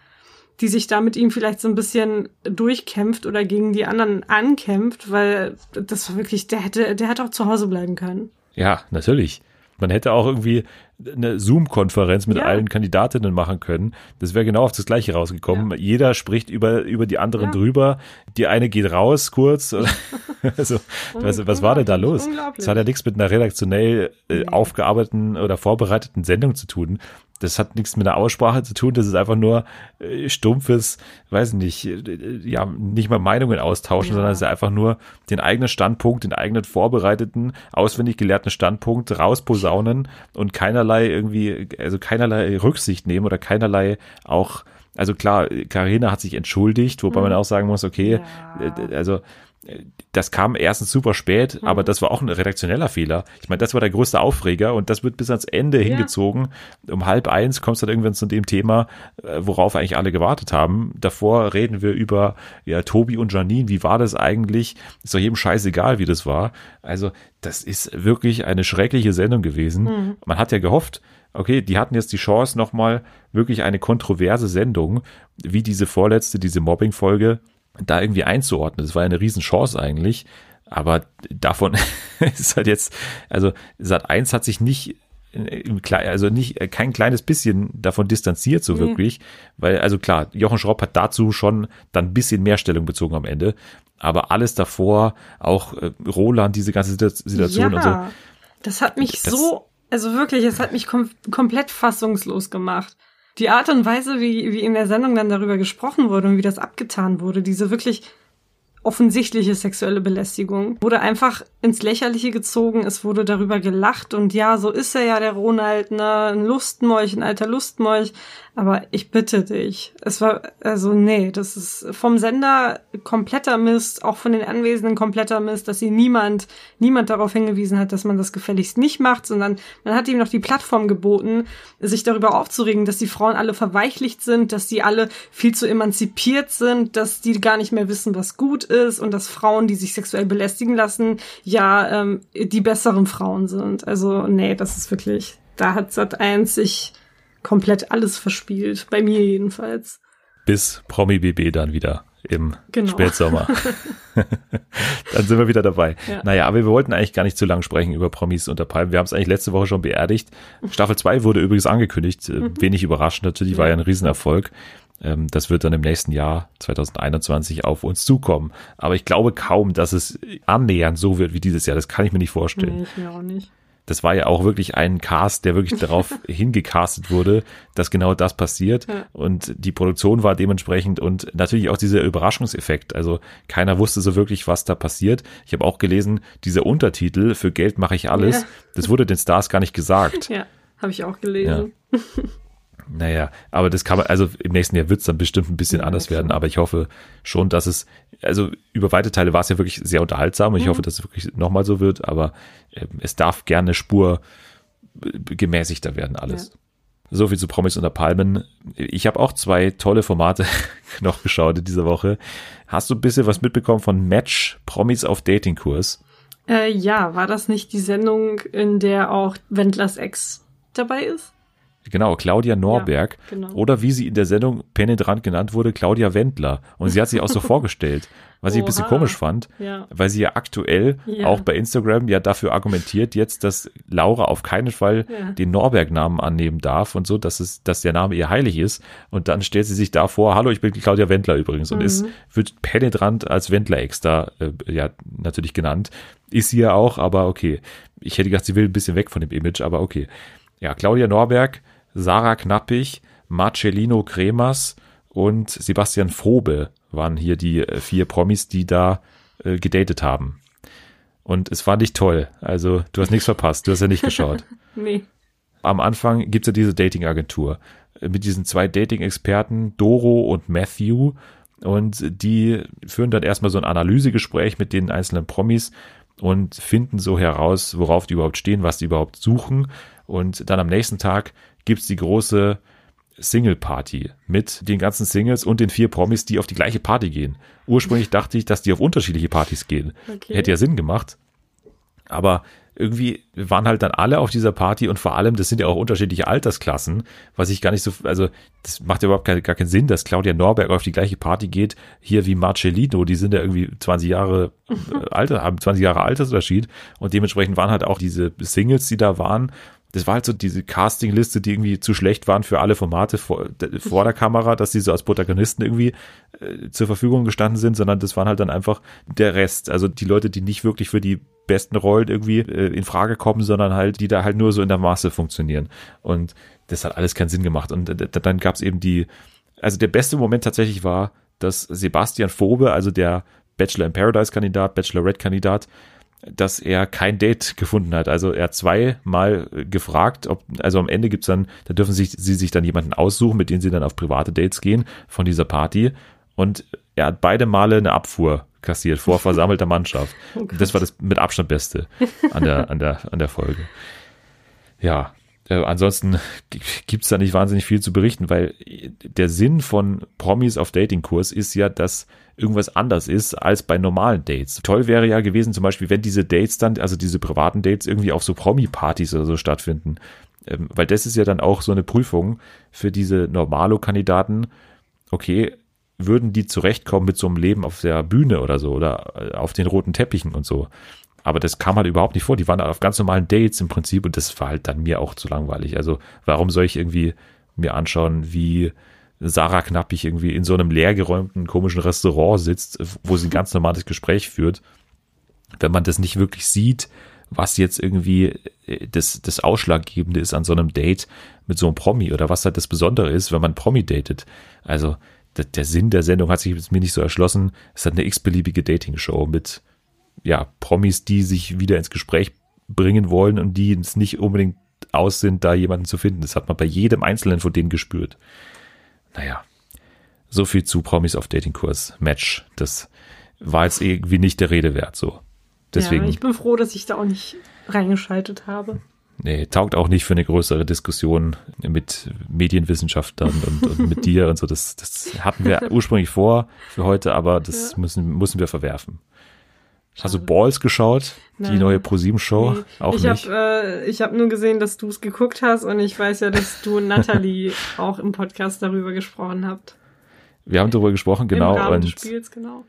die sich da mit ihm vielleicht so ein bisschen durchkämpft oder gegen die anderen ankämpft, weil das war wirklich, der hätte, der hätte auch zu Hause bleiben können. Ja, natürlich. Man hätte auch irgendwie eine Zoom-Konferenz mit ja. allen Kandidatinnen machen können. Das wäre genau auf das Gleiche rausgekommen. Ja. Jeder spricht über, über die anderen ja. drüber. Die eine geht raus kurz. also, was, was war denn da los? Das hat ja nichts mit einer redaktionell äh, aufgearbeiteten oder vorbereiteten Sendung zu tun das hat nichts mit der Aussprache zu tun, das ist einfach nur äh, stumpfes, weiß nicht, äh, ja, nicht mal Meinungen austauschen, ja. sondern es ist einfach nur den eigenen Standpunkt, den eigenen vorbereiteten, auswendig gelehrten Standpunkt rausposaunen und keinerlei irgendwie, also keinerlei Rücksicht nehmen oder keinerlei auch also klar, Karina hat sich entschuldigt, wobei mhm. man auch sagen muss, okay, ja. Äh, also das kam erstens super spät, mhm. aber das war auch ein redaktioneller Fehler. Ich meine, das war der größte Aufreger und das wird bis ans Ende ja. hingezogen. Um halb eins kommst du dann irgendwann zu dem Thema, äh, worauf eigentlich alle gewartet haben. Davor reden wir über ja, Tobi und Janine. Wie war das eigentlich? Ist doch jedem scheißegal, wie das war. Also, das ist wirklich eine schreckliche Sendung gewesen. Mhm. Man hat ja gehofft, okay, die hatten jetzt die Chance, nochmal wirklich eine kontroverse Sendung, wie diese vorletzte, diese Mobbing-Folge, da irgendwie einzuordnen. Das war eine Riesenchance eigentlich. Aber davon ist halt jetzt, also Sat 1 hat sich nicht also nicht kein kleines bisschen davon distanziert so wirklich, weil also klar, Jochen Schropp hat dazu schon dann ein bisschen mehr Stellung bezogen am Ende, aber alles davor, auch äh, Roland, diese ganze Situation ja. und so, Das hat mich das so, also wirklich, es hat mich kom komplett fassungslos gemacht. Die Art und Weise, wie, wie in der Sendung dann darüber gesprochen wurde und wie das abgetan wurde, diese wirklich offensichtliche sexuelle Belästigung, wurde einfach ins Lächerliche gezogen, es wurde darüber gelacht und ja, so ist er ja, der Ronald, ne, ein Lustmolch, ein alter Lustmolch, aber ich bitte dich, es war, also nee, das ist vom Sender kompletter Mist, auch von den Anwesenden kompletter Mist, dass sie niemand, niemand darauf hingewiesen hat, dass man das gefälligst nicht macht, sondern man hat ihm noch die Plattform geboten, sich darüber aufzuregen, dass die Frauen alle verweichlicht sind, dass die alle viel zu emanzipiert sind, dass die gar nicht mehr wissen, was gut ist und dass Frauen, die sich sexuell belästigen lassen, ja ähm, die besseren Frauen sind. Also nee, das ist wirklich, da hat Sat 1 sich komplett alles verspielt, bei mir jedenfalls. Bis Promi BB dann wieder im genau. Spätsommer. dann sind wir wieder dabei. Ja. Naja, aber wir wollten eigentlich gar nicht zu lang sprechen über Promis unter Palmen. Wir haben es eigentlich letzte Woche schon beerdigt. Staffel 2 wurde übrigens angekündigt. Äh, mhm. Wenig überraschend natürlich, war ja ein Riesenerfolg. Ähm, das wird dann im nächsten Jahr 2021 auf uns zukommen. Aber ich glaube kaum, dass es annähernd so wird wie dieses Jahr. Das kann ich mir nicht vorstellen. Nee, ich mir auch nicht. Das war ja auch wirklich ein Cast, der wirklich darauf hingecastet wurde, dass genau das passiert. Ja. Und die Produktion war dementsprechend und natürlich auch dieser Überraschungseffekt. Also keiner wusste so wirklich, was da passiert. Ich habe auch gelesen, dieser Untertitel für Geld mache ich alles, ja. das wurde den Stars gar nicht gesagt. Ja, habe ich auch gelesen. Ja. Naja, aber das kann man, also im nächsten Jahr wird es dann bestimmt ein bisschen ja, anders werden, aber ich hoffe schon, dass es, also über weite Teile war es ja wirklich sehr unterhaltsam und ich mhm. hoffe, dass es wirklich nochmal so wird, aber äh, es darf gerne Spur gemäßigter werden alles. Ja. So viel zu Promis unter Palmen. Ich habe auch zwei tolle Formate noch geschaut in dieser Woche. Hast du ein bisschen was mitbekommen von Match Promis auf Datingkurs? Äh, ja, war das nicht die Sendung, in der auch Wendlers Ex dabei ist? Genau, Claudia Norberg. Ja, genau. Oder wie sie in der Sendung penetrant genannt wurde, Claudia Wendler. Und sie hat sich auch so vorgestellt, was ich ein bisschen komisch fand, ja. weil sie ja aktuell ja. auch bei Instagram ja dafür argumentiert jetzt, dass Laura auf keinen Fall den Norberg-Namen annehmen darf und so, dass es, dass der Name ihr heilig ist. Und dann stellt sie sich da vor, hallo, ich bin Claudia Wendler übrigens und mhm. ist, wird penetrant als Wendler-Ex da, äh, ja, natürlich genannt. Ist sie ja auch, aber okay. Ich hätte gedacht, sie will ein bisschen weg von dem Image, aber okay. Ja, Claudia Norberg, Sarah Knappig, Marcellino Cremas und Sebastian Frobe waren hier die äh, vier Promis, die da äh, gedatet haben. Und es war nicht toll. Also du hast nichts verpasst. Du hast ja nicht geschaut. nee. Am Anfang gibt's ja diese Dating-Agentur äh, mit diesen zwei Dating-Experten, Doro und Matthew. Und die führen dann erstmal so ein Analysegespräch mit den einzelnen Promis und finden so heraus, worauf die überhaupt stehen, was die überhaupt suchen. Und dann am nächsten Tag gibt's die große Single-Party mit den ganzen Singles und den vier Promis, die auf die gleiche Party gehen. Ursprünglich dachte ich, dass die auf unterschiedliche Partys gehen. Okay. Hätte ja Sinn gemacht. Aber irgendwie waren halt dann alle auf dieser Party und vor allem, das sind ja auch unterschiedliche Altersklassen, was ich gar nicht so, also das macht ja überhaupt keine, gar keinen Sinn, dass Claudia Norberg auf die gleiche Party geht, hier wie Marcellino, die sind ja irgendwie 20 Jahre äh, Alter, haben 20 Jahre Altersunterschied und dementsprechend waren halt auch diese Singles, die da waren, das war halt so diese Castingliste, die irgendwie zu schlecht waren für alle Formate vor, vor der Kamera, dass sie so als Protagonisten irgendwie äh, zur Verfügung gestanden sind, sondern das waren halt dann einfach der Rest. Also die Leute, die nicht wirklich für die besten Rollen irgendwie äh, in Frage kommen, sondern halt, die da halt nur so in der Masse funktionieren. Und das hat alles keinen Sinn gemacht. Und äh, dann gab es eben die, also der beste Moment tatsächlich war, dass Sebastian Fobe, also der Bachelor in Paradise Kandidat, Bachelorette Kandidat, dass er kein Date gefunden hat. Also er hat zweimal gefragt, ob, also am Ende gibt's dann, da dürfen sich, sie sich dann jemanden aussuchen, mit dem sie dann auf private Dates gehen von dieser Party. Und er hat beide Male eine Abfuhr kassiert vor versammelter Mannschaft. Oh das war das mit Abstand Beste an der, an der, an der Folge. Ja, äh, ansonsten gibt's da nicht wahnsinnig viel zu berichten, weil der Sinn von Promis auf Datingkurs ist ja, dass irgendwas anders ist als bei normalen Dates. Toll wäre ja gewesen, zum Beispiel, wenn diese Dates dann, also diese privaten Dates irgendwie auf so Promi-Partys oder so stattfinden. Ähm, weil das ist ja dann auch so eine Prüfung für diese Normalo-Kandidaten. Okay, würden die zurechtkommen mit so einem Leben auf der Bühne oder so oder äh, auf den roten Teppichen und so. Aber das kam halt überhaupt nicht vor. Die waren auf ganz normalen Dates im Prinzip und das war halt dann mir auch zu langweilig. Also warum soll ich irgendwie mir anschauen, wie Sarah Knappig irgendwie in so einem leergeräumten, komischen Restaurant sitzt, wo sie ein ganz normales Gespräch führt, wenn man das nicht wirklich sieht, was jetzt irgendwie äh, das, das Ausschlaggebende ist an so einem Date mit so einem Promi oder was halt das Besondere ist, wenn man Promi datet. Also der, der Sinn der Sendung hat sich mir nicht so erschlossen. Es hat eine x-beliebige Dating-Show mit ja, Promis, die sich wieder ins Gespräch bringen wollen und die es nicht unbedingt aus sind, da jemanden zu finden. Das hat man bei jedem Einzelnen von denen gespürt. Naja, so viel zu Promis auf Datingkurs. Match. Das war jetzt irgendwie nicht der Rede wert, so. Deswegen. Ja, ich bin froh, dass ich da auch nicht reingeschaltet habe. Nee, taugt auch nicht für eine größere Diskussion mit Medienwissenschaftlern und, und mit dir und so. Das, das hatten wir ursprünglich vor für heute, aber das ja. müssen, müssen wir verwerfen. Hast du Balls geschaut? Nein. Die neue ProSieben-Show? Nee. Auch ich nicht. Hab, äh, ich habe nur gesehen, dass du es geguckt hast und ich weiß ja, dass du und Natalie auch im Podcast darüber gesprochen habt. Wir haben darüber gesprochen, genau. Im Rahmen und des Spiels, genau.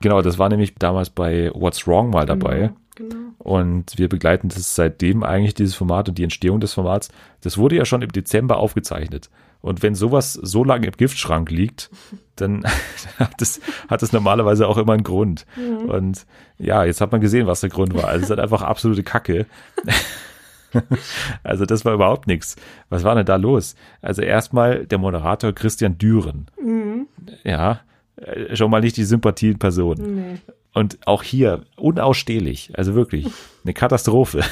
Genau, das war nämlich damals bei What's Wrong mal dabei. Genau, genau. Und wir begleiten das seitdem eigentlich, dieses Format und die Entstehung des Formats. Das wurde ja schon im Dezember aufgezeichnet. Und wenn sowas so lange im Giftschrank liegt, dann hat es, hat es normalerweise auch immer einen Grund. Mhm. Und ja, jetzt hat man gesehen, was der Grund war. Also es ist halt einfach absolute Kacke. also das war überhaupt nichts. Was war denn da los? Also erstmal der Moderator Christian Düren. Mhm. Ja, äh, schon mal nicht die Sympathie in Person. Nee. Und auch hier unausstehlich, also wirklich eine Katastrophe.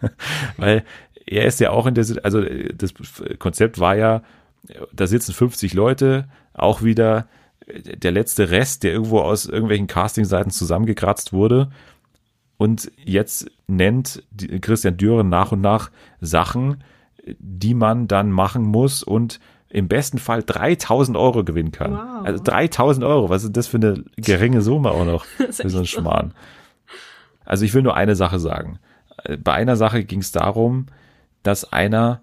Weil er ist ja auch in der, also das Konzept war ja, da sitzen 50 Leute, auch wieder der letzte Rest, der irgendwo aus irgendwelchen Castingseiten zusammengekratzt wurde. Und jetzt nennt Christian Düren nach und nach Sachen, die man dann machen muss und im besten Fall 3000 Euro gewinnen kann. Wow. Also 3000 Euro, was ist das für eine geringe Summe auch noch für so einen Schmarrn. Also ich will nur eine Sache sagen. Bei einer Sache ging es darum, dass einer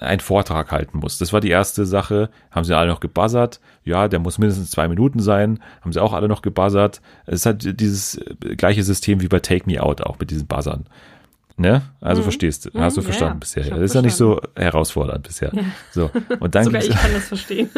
einen Vortrag halten muss. Das war die erste Sache. Haben sie alle noch gebuzzert. Ja, der muss mindestens zwei Minuten sein. Haben sie auch alle noch gebuzzert. Es hat dieses gleiche System wie bei Take Me Out auch mit diesen Buzzern. Ne? Also mhm. verstehst du, hast du mhm, verstanden ja, bisher. Das ist ja nicht so herausfordernd bisher. Ja. So und dann Sogar ich kann das verstehen.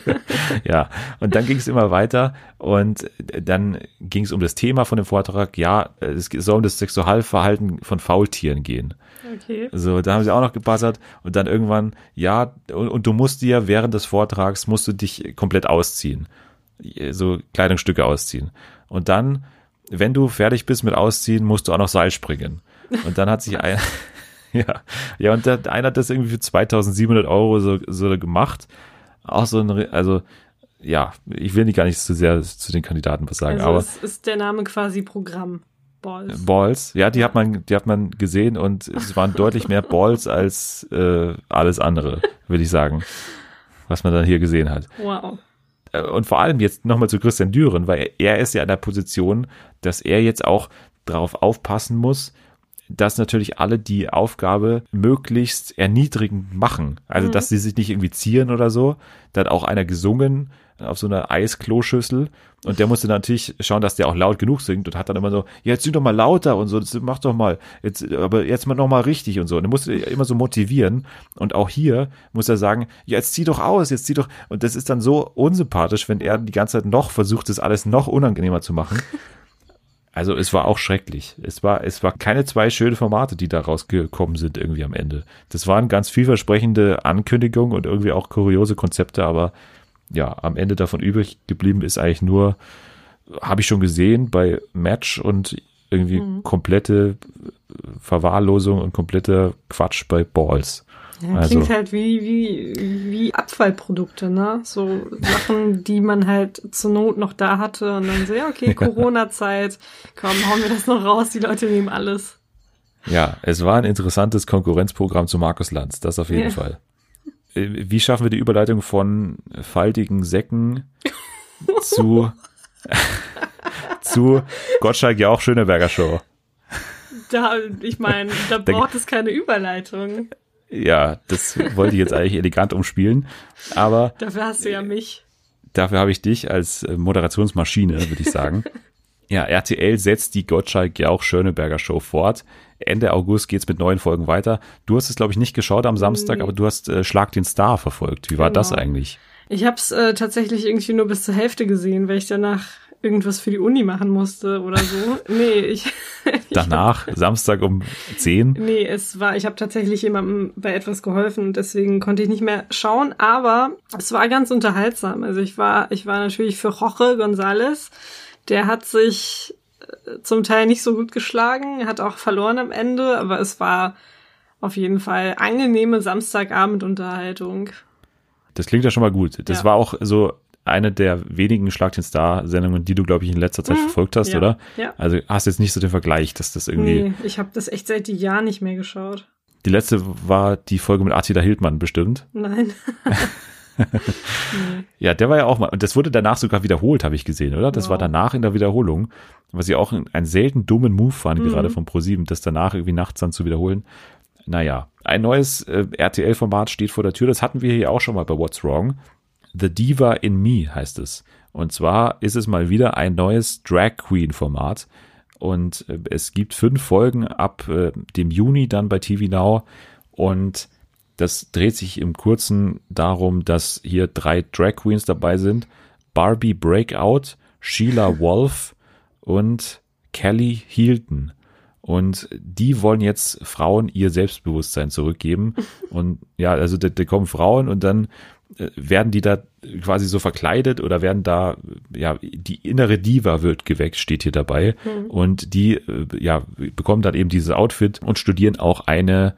ja, und dann ging es immer weiter und dann ging es um das Thema von dem Vortrag. Ja, es soll um das Sexualverhalten von Faultieren gehen. Okay. So, da haben sie auch noch gebuzzert und dann irgendwann, ja, und, und du musst dir während des Vortrags musst du dich komplett ausziehen, so Kleidungsstücke ausziehen und dann wenn du fertig bist mit Ausziehen, musst du auch noch Seil springen. Und dann hat sich ein, ja, ja, und der, einer hat das irgendwie für 2700 Euro so, so gemacht. Auch so ein, also, ja, ich will nicht gar nicht zu sehr zu den Kandidaten was sagen, also aber. Es ist der Name quasi Programm. Balls. Balls, ja, die hat man, die hat man gesehen und es waren deutlich mehr Balls als äh, alles andere, würde ich sagen, was man dann hier gesehen hat. Wow. Äh, und vor allem jetzt nochmal zu Christian Düren, weil er ist ja in der Position, dass er jetzt auch darauf aufpassen muss, dass natürlich alle die Aufgabe möglichst erniedrigend machen. Also, mhm. dass sie sich nicht irgendwie zieren oder so. Da hat auch einer gesungen auf so einer Eiskloschüssel und der musste natürlich schauen, dass der auch laut genug singt und hat dann immer so, jetzt sing doch mal lauter und so, mach doch mal, jetzt, aber jetzt mal noch mal richtig und so. Und er musste immer so motivieren und auch hier muss er sagen, jetzt zieh doch aus, jetzt zieh doch, und das ist dann so unsympathisch, wenn er die ganze Zeit noch versucht, das alles noch unangenehmer zu machen. Also es war auch schrecklich. Es war, es war keine zwei schöne Formate, die da rausgekommen sind irgendwie am Ende. Das waren ganz vielversprechende Ankündigungen und irgendwie auch kuriose Konzepte, aber ja, am Ende davon übrig geblieben ist eigentlich nur, habe ich schon gesehen bei Match und irgendwie mhm. komplette Verwahrlosung und kompletter Quatsch bei Balls. Ja, also, klingt halt wie, wie, wie Abfallprodukte, ne? So Sachen, die man halt zur Not noch da hatte und dann so, ja, okay, Corona-Zeit, komm, hauen wir das noch raus, die Leute nehmen alles. Ja, es war ein interessantes Konkurrenzprogramm zu Markus Lanz, das auf jeden ja. Fall. Äh, wie schaffen wir die Überleitung von faltigen Säcken zu, zu Gottschalk ja auch Schöneberger Show? Da, ich meine, da braucht es keine Überleitung. Ja, das wollte ich jetzt eigentlich elegant umspielen. Aber. Dafür hast du ja mich. Dafür habe ich dich als äh, Moderationsmaschine, würde ich sagen. ja, RTL setzt die Gottschalk Jauch Schöneberger Show fort. Ende August geht's mit neuen Folgen weiter. Du hast es, glaube ich, nicht geschaut am Samstag, nee. aber du hast äh, Schlag den Star verfolgt. Wie war genau. das eigentlich? Ich habe es äh, tatsächlich irgendwie nur bis zur Hälfte gesehen, weil ich danach irgendwas für die Uni machen musste oder so. nee, ich, danach, Samstag um 10? Nee, es war, ich habe tatsächlich jemandem bei etwas geholfen und deswegen konnte ich nicht mehr schauen, aber es war ganz unterhaltsam. Also ich war, ich war natürlich für Jorge González. Der hat sich äh, zum Teil nicht so gut geschlagen, hat auch verloren am Ende, aber es war auf jeden Fall angenehme Samstagabendunterhaltung. Das klingt ja schon mal gut. Das Ja. war auch so eine der wenigen Schlag den Star-Sendungen, die du, glaube ich, in letzter Zeit Mhm. verfolgt hast, Ja. oder? Ja. Also hast jetzt nicht so den Vergleich, dass das irgendwie. Nee, ich habe das echt seit Jahren nicht mehr geschaut. Die letzte war die Folge mit Attila Hildmann bestimmt. Nein. Ja, der war ja auch mal, und das wurde danach sogar wiederholt, habe ich gesehen, oder? Das Wow. war danach in der Wiederholung, was ich auch einen selten dummen Move fand, Mhm. gerade von ProSieben, das danach irgendwie nachts dann zu wiederholen. Naja, ein neues äh, RTL-Format steht vor der Tür, das hatten wir hier auch schon mal bei What's Wrong. The Diva in Me heißt es. Und zwar ist es mal wieder ein neues Drag Queen-Format. Und äh, es gibt fünf Folgen ab äh, dem Juni dann bei TV Now. Und das dreht sich im Kurzen darum, dass hier drei Drag Queens dabei sind. Barbie Breakout, Sheila Wolf und Kelly Hilton. Und die wollen jetzt Frauen ihr Selbstbewusstsein zurückgeben. Und ja, also da, da kommen Frauen und dann äh, werden die da quasi so verkleidet oder werden da, ja, die innere Diva wird geweckt, steht hier dabei. Und die, äh, ja, bekommen dann eben dieses Outfit und studieren auch eine,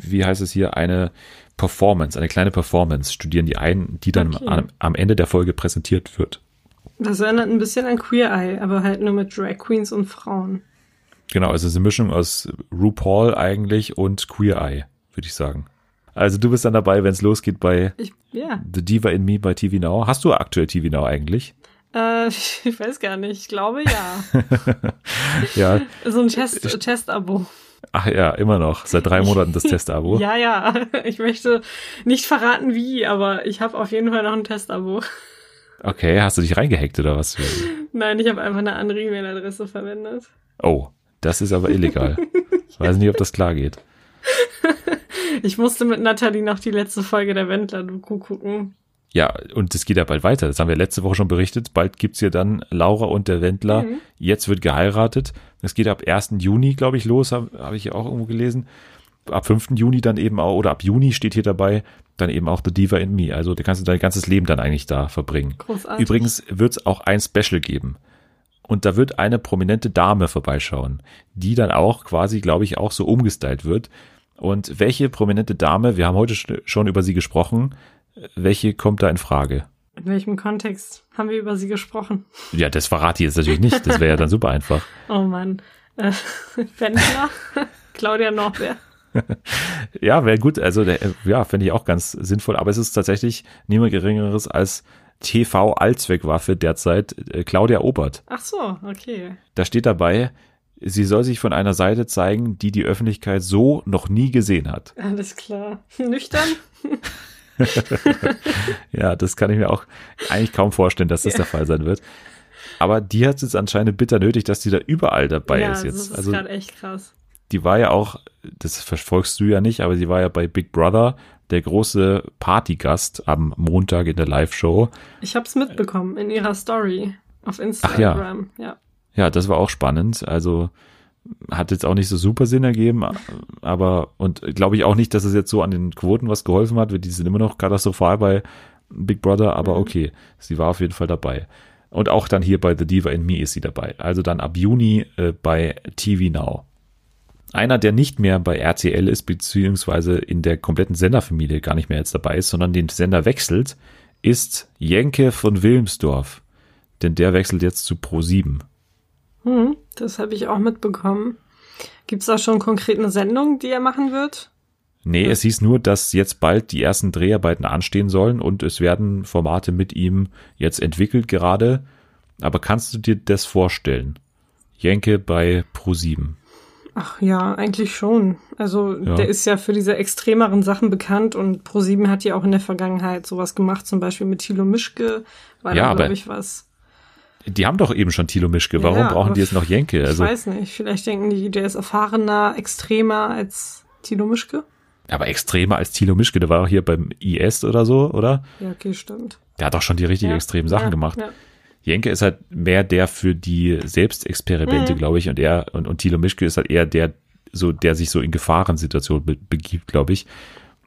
wie heißt es hier, eine Performance, eine kleine Performance, studieren die ein, die dann Okay. am, am Ende der Folge präsentiert wird. Das erinnert ein bisschen an Queer Eye, aber halt nur mit Drag Queens und Frauen. Genau, also es ist eine Mischung aus RuPaul eigentlich und Queer Eye, würde ich sagen. Also du bist dann dabei, wenn es losgeht bei Ich, ja. The Diva in Me bei TV Now. Hast du aktuell TV Now eigentlich? Äh, ich weiß gar nicht. Ich glaube ja. Ja, So ein Test- Test-Abo. Ach ja, immer noch. Seit drei Monaten das Testabo. Ja, ja. Ich möchte nicht verraten wie, aber ich habe auf jeden Fall noch ein Testabo. Okay, hast du dich reingehackt oder was? Nein, ich habe einfach eine andere E-Mail-Adresse verwendet. Oh, das ist aber illegal. Ich weiß nicht, ob das klar geht. Ich musste mit Nathalie noch die letzte Folge der Wendler-Doku gucken. Ja, und es geht ja bald weiter. Das haben wir letzte Woche schon berichtet. Bald gibt's ja dann Laura und der Wendler. Mhm. Jetzt wird geheiratet. Das geht ab 1. Juni, glaube ich, los, habe hab ich ja auch irgendwo gelesen. Ab 5. Juni dann eben auch, oder ab Juni steht hier dabei, dann eben auch The Diva in Me. Also da kannst du dein ganzes Leben dann eigentlich da verbringen. Großartig. Übrigens wird's auch ein Special geben. Und da wird eine prominente Dame vorbeischauen, die dann auch quasi, glaube ich, auch so umgestylt wird. Und welche prominente Dame, wir haben heute sch- schon über sie gesprochen, welche kommt da in Frage? In welchem Kontext haben wir über sie gesprochen? Ja, das verrate ich jetzt natürlich nicht. Das wäre ja dann super einfach. Oh Mann. Äh, Wendler? Claudia Norbert. Ja, wäre gut. Also, der, ja, fände ich auch ganz sinnvoll. Aber es ist tatsächlich niemand Geringeres als TV-Allzweckwaffe derzeit äh, Claudia Obert. Ach so, okay. Da steht dabei, sie soll sich von einer Seite zeigen, die die Öffentlichkeit so noch nie gesehen hat. Alles klar. Nüchtern? Ja, das kann ich mir auch eigentlich kaum vorstellen, dass das der Fall sein wird. Aber die hat es jetzt anscheinend bitter nötig, dass die da überall dabei ja, ist das jetzt. ist Also gerade echt krass. die war ja auch, das verfolgst du ja nicht, aber sie war ja bei Big Brother der große Partygast am Montag in der Live-Show. Ich hab's mitbekommen in ihrer Story auf Instagram. ja. Ja, das war auch spannend. Also hat jetzt auch nicht so super Sinn ergeben, aber und glaube ich auch nicht, dass es jetzt so an den Quoten was geholfen hat, weil die sind immer noch katastrophal bei Big Brother, aber Mhm. okay, sie war auf jeden Fall dabei. Und auch dann hier bei The Diva in Me ist sie dabei. Also dann ab Juni äh, bei TV Now. Einer, der nicht mehr bei RTL ist, beziehungsweise in der kompletten Senderfamilie gar nicht mehr jetzt dabei ist, sondern den Sender wechselt, ist Jenke von Wilmsdorf. Denn der wechselt jetzt zu Pro7. Hm, das habe ich auch mitbekommen. Gibt's da schon konkret eine Sendung, die er machen wird? Nee, es hieß nur, dass jetzt bald die ersten Dreharbeiten anstehen sollen und es werden Formate mit ihm jetzt entwickelt gerade. Aber kannst du dir das vorstellen? Jenke bei Pro7. Ach ja, eigentlich schon. Also Ja. der ist ja für diese extremeren Sachen bekannt und ProSieben hat ja auch in der Vergangenheit sowas gemacht, zum Beispiel mit Thilo Mischke, war Ja, da, aber- glaube ich, was. Die haben doch eben schon Thilo Mischke. Warum Ja, brauchen die jetzt noch Jenke? Also, ich weiß nicht, vielleicht denken die, der ist erfahrener, extremer als Thilo Mischke. aber extremer als Thilo Mischke, der war auch hier beim IS oder so, oder? Ja, okay, stimmt. Der hat doch schon die richtig ja, extremen Sachen ja, gemacht. Ja. Jenke ist halt mehr der für die Selbstexperimente, Mhm. glaube ich, und er und, und Thilo Mischke ist halt eher der, so, der sich so in Gefahrensituationen be begibt, glaube ich.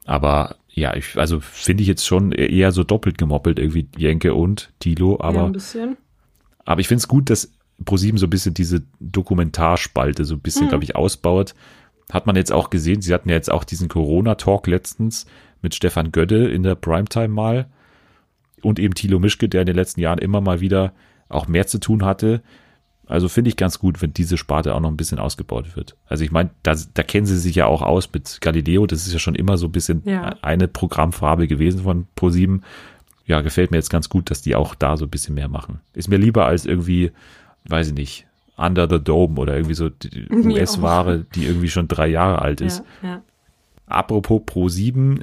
Aber ja, ich, also finde ich jetzt schon eher so doppelt gemoppelt, irgendwie Jenke und Thilo, ja, aber, ein bisschen. Aber ich finde es gut, dass ProSieben so ein bisschen diese Dokumentarspalte so ein bisschen, Mhm. glaube ich, ausbaut. Hat man jetzt auch gesehen, sie hatten ja jetzt auch diesen Corona-Talk letztens mit Stefan Gödde in der Primetime mal und eben Thilo Mischke, der in den letzten Jahren immer mal wieder auch mehr zu tun hatte. Also finde ich ganz gut, wenn diese Sparte auch noch ein bisschen ausgebaut wird. Also ich meine, da, da kennen sie sich ja auch aus mit Galileo. Das ist ja schon immer so ein bisschen Ja. eine Programmfarbe gewesen von Pro7. Ja, gefällt mir jetzt ganz gut, dass die auch da so ein bisschen mehr machen. Ist mir lieber als irgendwie, weiß ich nicht, Under the Dome oder irgendwie so US-Ware, die irgendwie schon drei Jahre alt ist. Ja, ja. Apropos Pro 7,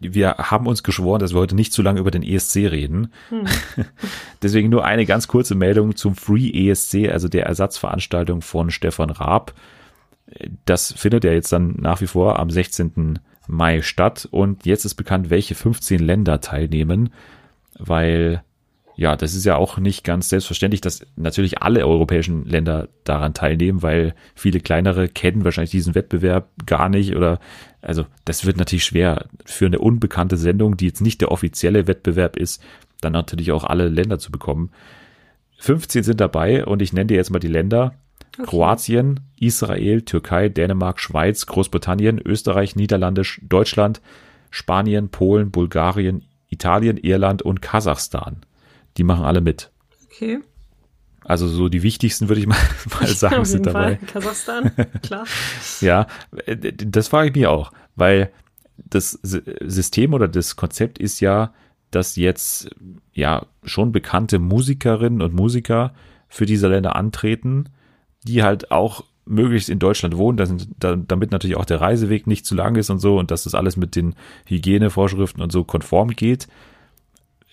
wir haben uns geschworen, dass wir heute nicht zu lange über den ESC reden. Hm. Deswegen nur eine ganz kurze Meldung zum Free ESC, also der Ersatzveranstaltung von Stefan Raab. Das findet ja jetzt dann nach wie vor am 16. Mai statt und jetzt ist bekannt, welche 15 Länder teilnehmen, weil ja, das ist ja auch nicht ganz selbstverständlich, dass natürlich alle europäischen Länder daran teilnehmen, weil viele kleinere kennen wahrscheinlich diesen Wettbewerb gar nicht oder also das wird natürlich schwer für eine unbekannte Sendung, die jetzt nicht der offizielle Wettbewerb ist, dann natürlich auch alle Länder zu bekommen. 15 sind dabei und ich nenne dir jetzt mal die Länder. Kroatien, Israel, Türkei, Dänemark, Schweiz, Großbritannien, Österreich, Niederlande, Deutschland, Spanien, Polen, Bulgarien, Italien, Irland und Kasachstan. Die machen alle mit. Okay. Also so die wichtigsten würde ich mal, mal sagen, Auf sind jeden dabei. Fall. Kasachstan, klar. Ja, äh, das frage ich mich auch, weil das System oder das Konzept ist ja, dass jetzt ja schon bekannte Musikerinnen und Musiker für diese Länder antreten, die halt auch möglichst in Deutschland wohnen, da, damit natürlich auch der Reiseweg nicht zu lang ist und so und dass das alles mit den Hygienevorschriften und so konform geht.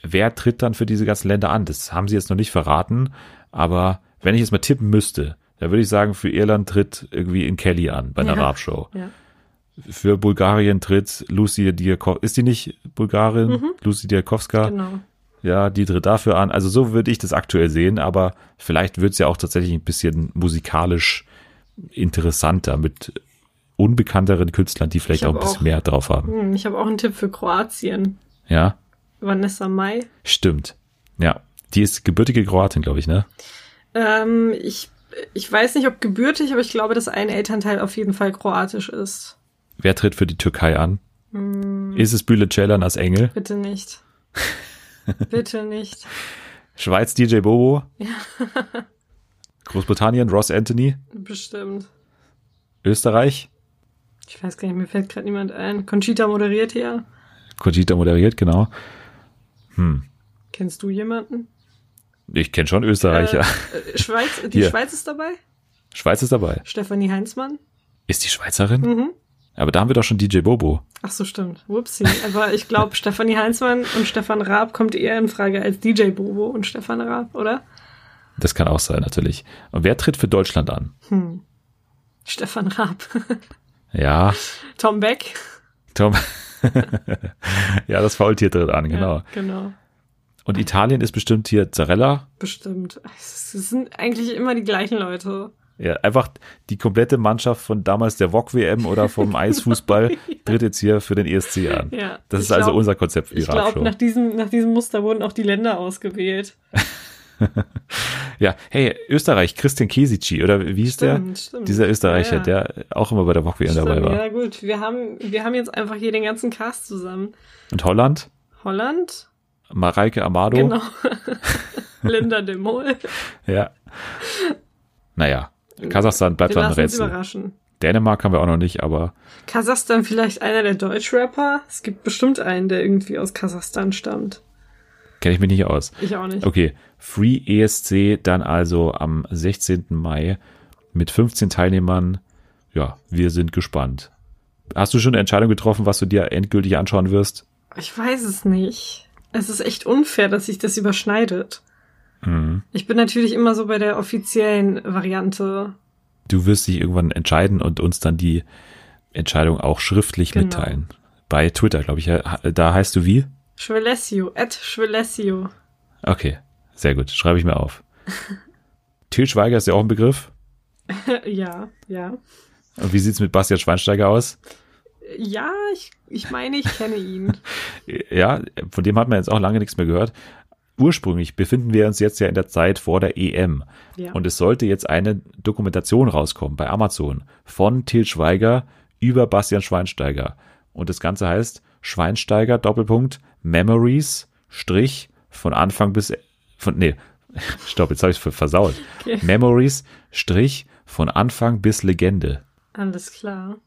Wer tritt dann für diese ganzen Länder an? Das haben sie jetzt noch nicht verraten, aber wenn ich jetzt mal tippen müsste, da würde ich sagen, für Irland tritt irgendwie in Kelly an bei einer Ja. Rap-Show. Ja. Für Bulgarien tritt Lucy Diakowska. Ist die nicht Bulgarin? Lucy Diakowska? Genau. Ja, die tritt dafür an. Also so würde ich das aktuell sehen, aber vielleicht wird es ja auch tatsächlich ein bisschen musikalisch interessanter mit unbekannteren Künstlern, die vielleicht Ich auch ein bisschen auch- mehr drauf haben. Hm, ich habe auch einen Tipp für Kroatien. Ja, Vanessa Mai. stimmt. Ja, die ist gebürtige Kroatin, glaube ich, ne? Ähm, ich, ich weiß nicht, ob gebürtig, aber ich glaube, dass ein Elternteil auf jeden Fall kroatisch ist. Wer tritt für die Türkei an? Hm, Ist es Bülent Ceylan als Engel? bitte nicht. bitte nicht. Schweiz DJ Bobo? Großbritannien Ross Anthony? Bestimmt. Österreich? Ich weiß gar nicht, mir fällt gerade niemand ein. Conchita moderiert hier. Conchita moderiert, genau. Hm. Kennst du jemanden? Ich kenne schon Österreicher. Äh, Schweiz, die Hier. Schweiz ist dabei? Schweiz ist dabei. Stefanie Heinzmann? Ist die Schweizerin? Mhm. Aber da haben wir doch schon DJ Bobo. Ach so, stimmt. Whoopsie. Aber ich glaube, Stefanie Heinzmann und Stefan Raab kommt eher in Frage als DJ Bobo und Stefan Raab, oder? Das kann auch sein, natürlich. Und wer tritt für Deutschland an? Hm. Stefan Raab. Ja, Tom Beck. Tom. ja, das Faultier tritt an, genau. Ja, genau. Und Italien ist bestimmt hier Zarella. Bestimmt. Es sind eigentlich immer die gleichen Leute. Ja, einfach die komplette Mannschaft von damals der VOG-WM oder vom Eisfußball tritt jetzt hier für den ESC an. Ja. Das ist also glaub- unser Konzept für die Ich glaube, nach diesem, nach diesem Muster wurden auch die Länder ausgewählt. Ja, hey, Österreich, Christian Kesici, oder wie hieß der? Stimmt. Dieser Österreicher, Ja, ja. der auch immer bei der VOG-WM dabei war. ja gut, wir haben, wir haben jetzt einfach hier den ganzen Cast zusammen. Und Holland? Holland, Mareike Amado? genau. Linda de Mol. Ja. Naja, Kasachstan bleibt dann ein Rätsel. überraschen. Dänemark haben wir auch noch nicht, aber Kasachstan vielleicht einer der Deutschrapper? Es gibt bestimmt einen, der irgendwie aus Kasachstan stammt. kenne ich mich nicht aus. Ich auch nicht. Okay, Free ESC dann also am 16. Mai mit 15 Teilnehmern. Ja, wir sind gespannt. Hast du schon eine Entscheidung getroffen, was du dir endgültig anschauen wirst? Ich weiß es nicht. Es ist echt unfair, dass sich das überschneidet. Mhm. Ich bin natürlich immer so bei der offiziellen Variante. Du wirst dich irgendwann entscheiden und uns dann die Entscheidung auch schriftlich Genau. mitteilen. Bei Twitter, glaube ich. Da heißt du wie? Schwelessio, at Schwelessio. Okay, Sehr gut, schreibe ich mir auf. Til Schweiger ist ja auch ein Begriff. ja, ja. Und wie sieht's mit Bastian Schweinsteiger aus? Ja, ich, ich meine, ich kenne ihn. ja, von dem hat man jetzt auch lange nichts mehr gehört. Ursprünglich befinden wir uns jetzt ja in der Zeit vor der EM. Ja. Und es sollte jetzt eine Dokumentation rauskommen bei Amazon von Til Schweiger über Bastian Schweinsteiger. Und das Ganze heißt Schweinsteiger Doppelpunkt Memories Strich von Anfang bis von nee, stopp, jetzt habe ich es versaut. Okay. Memories Strich von Anfang bis Legende. Alles klar.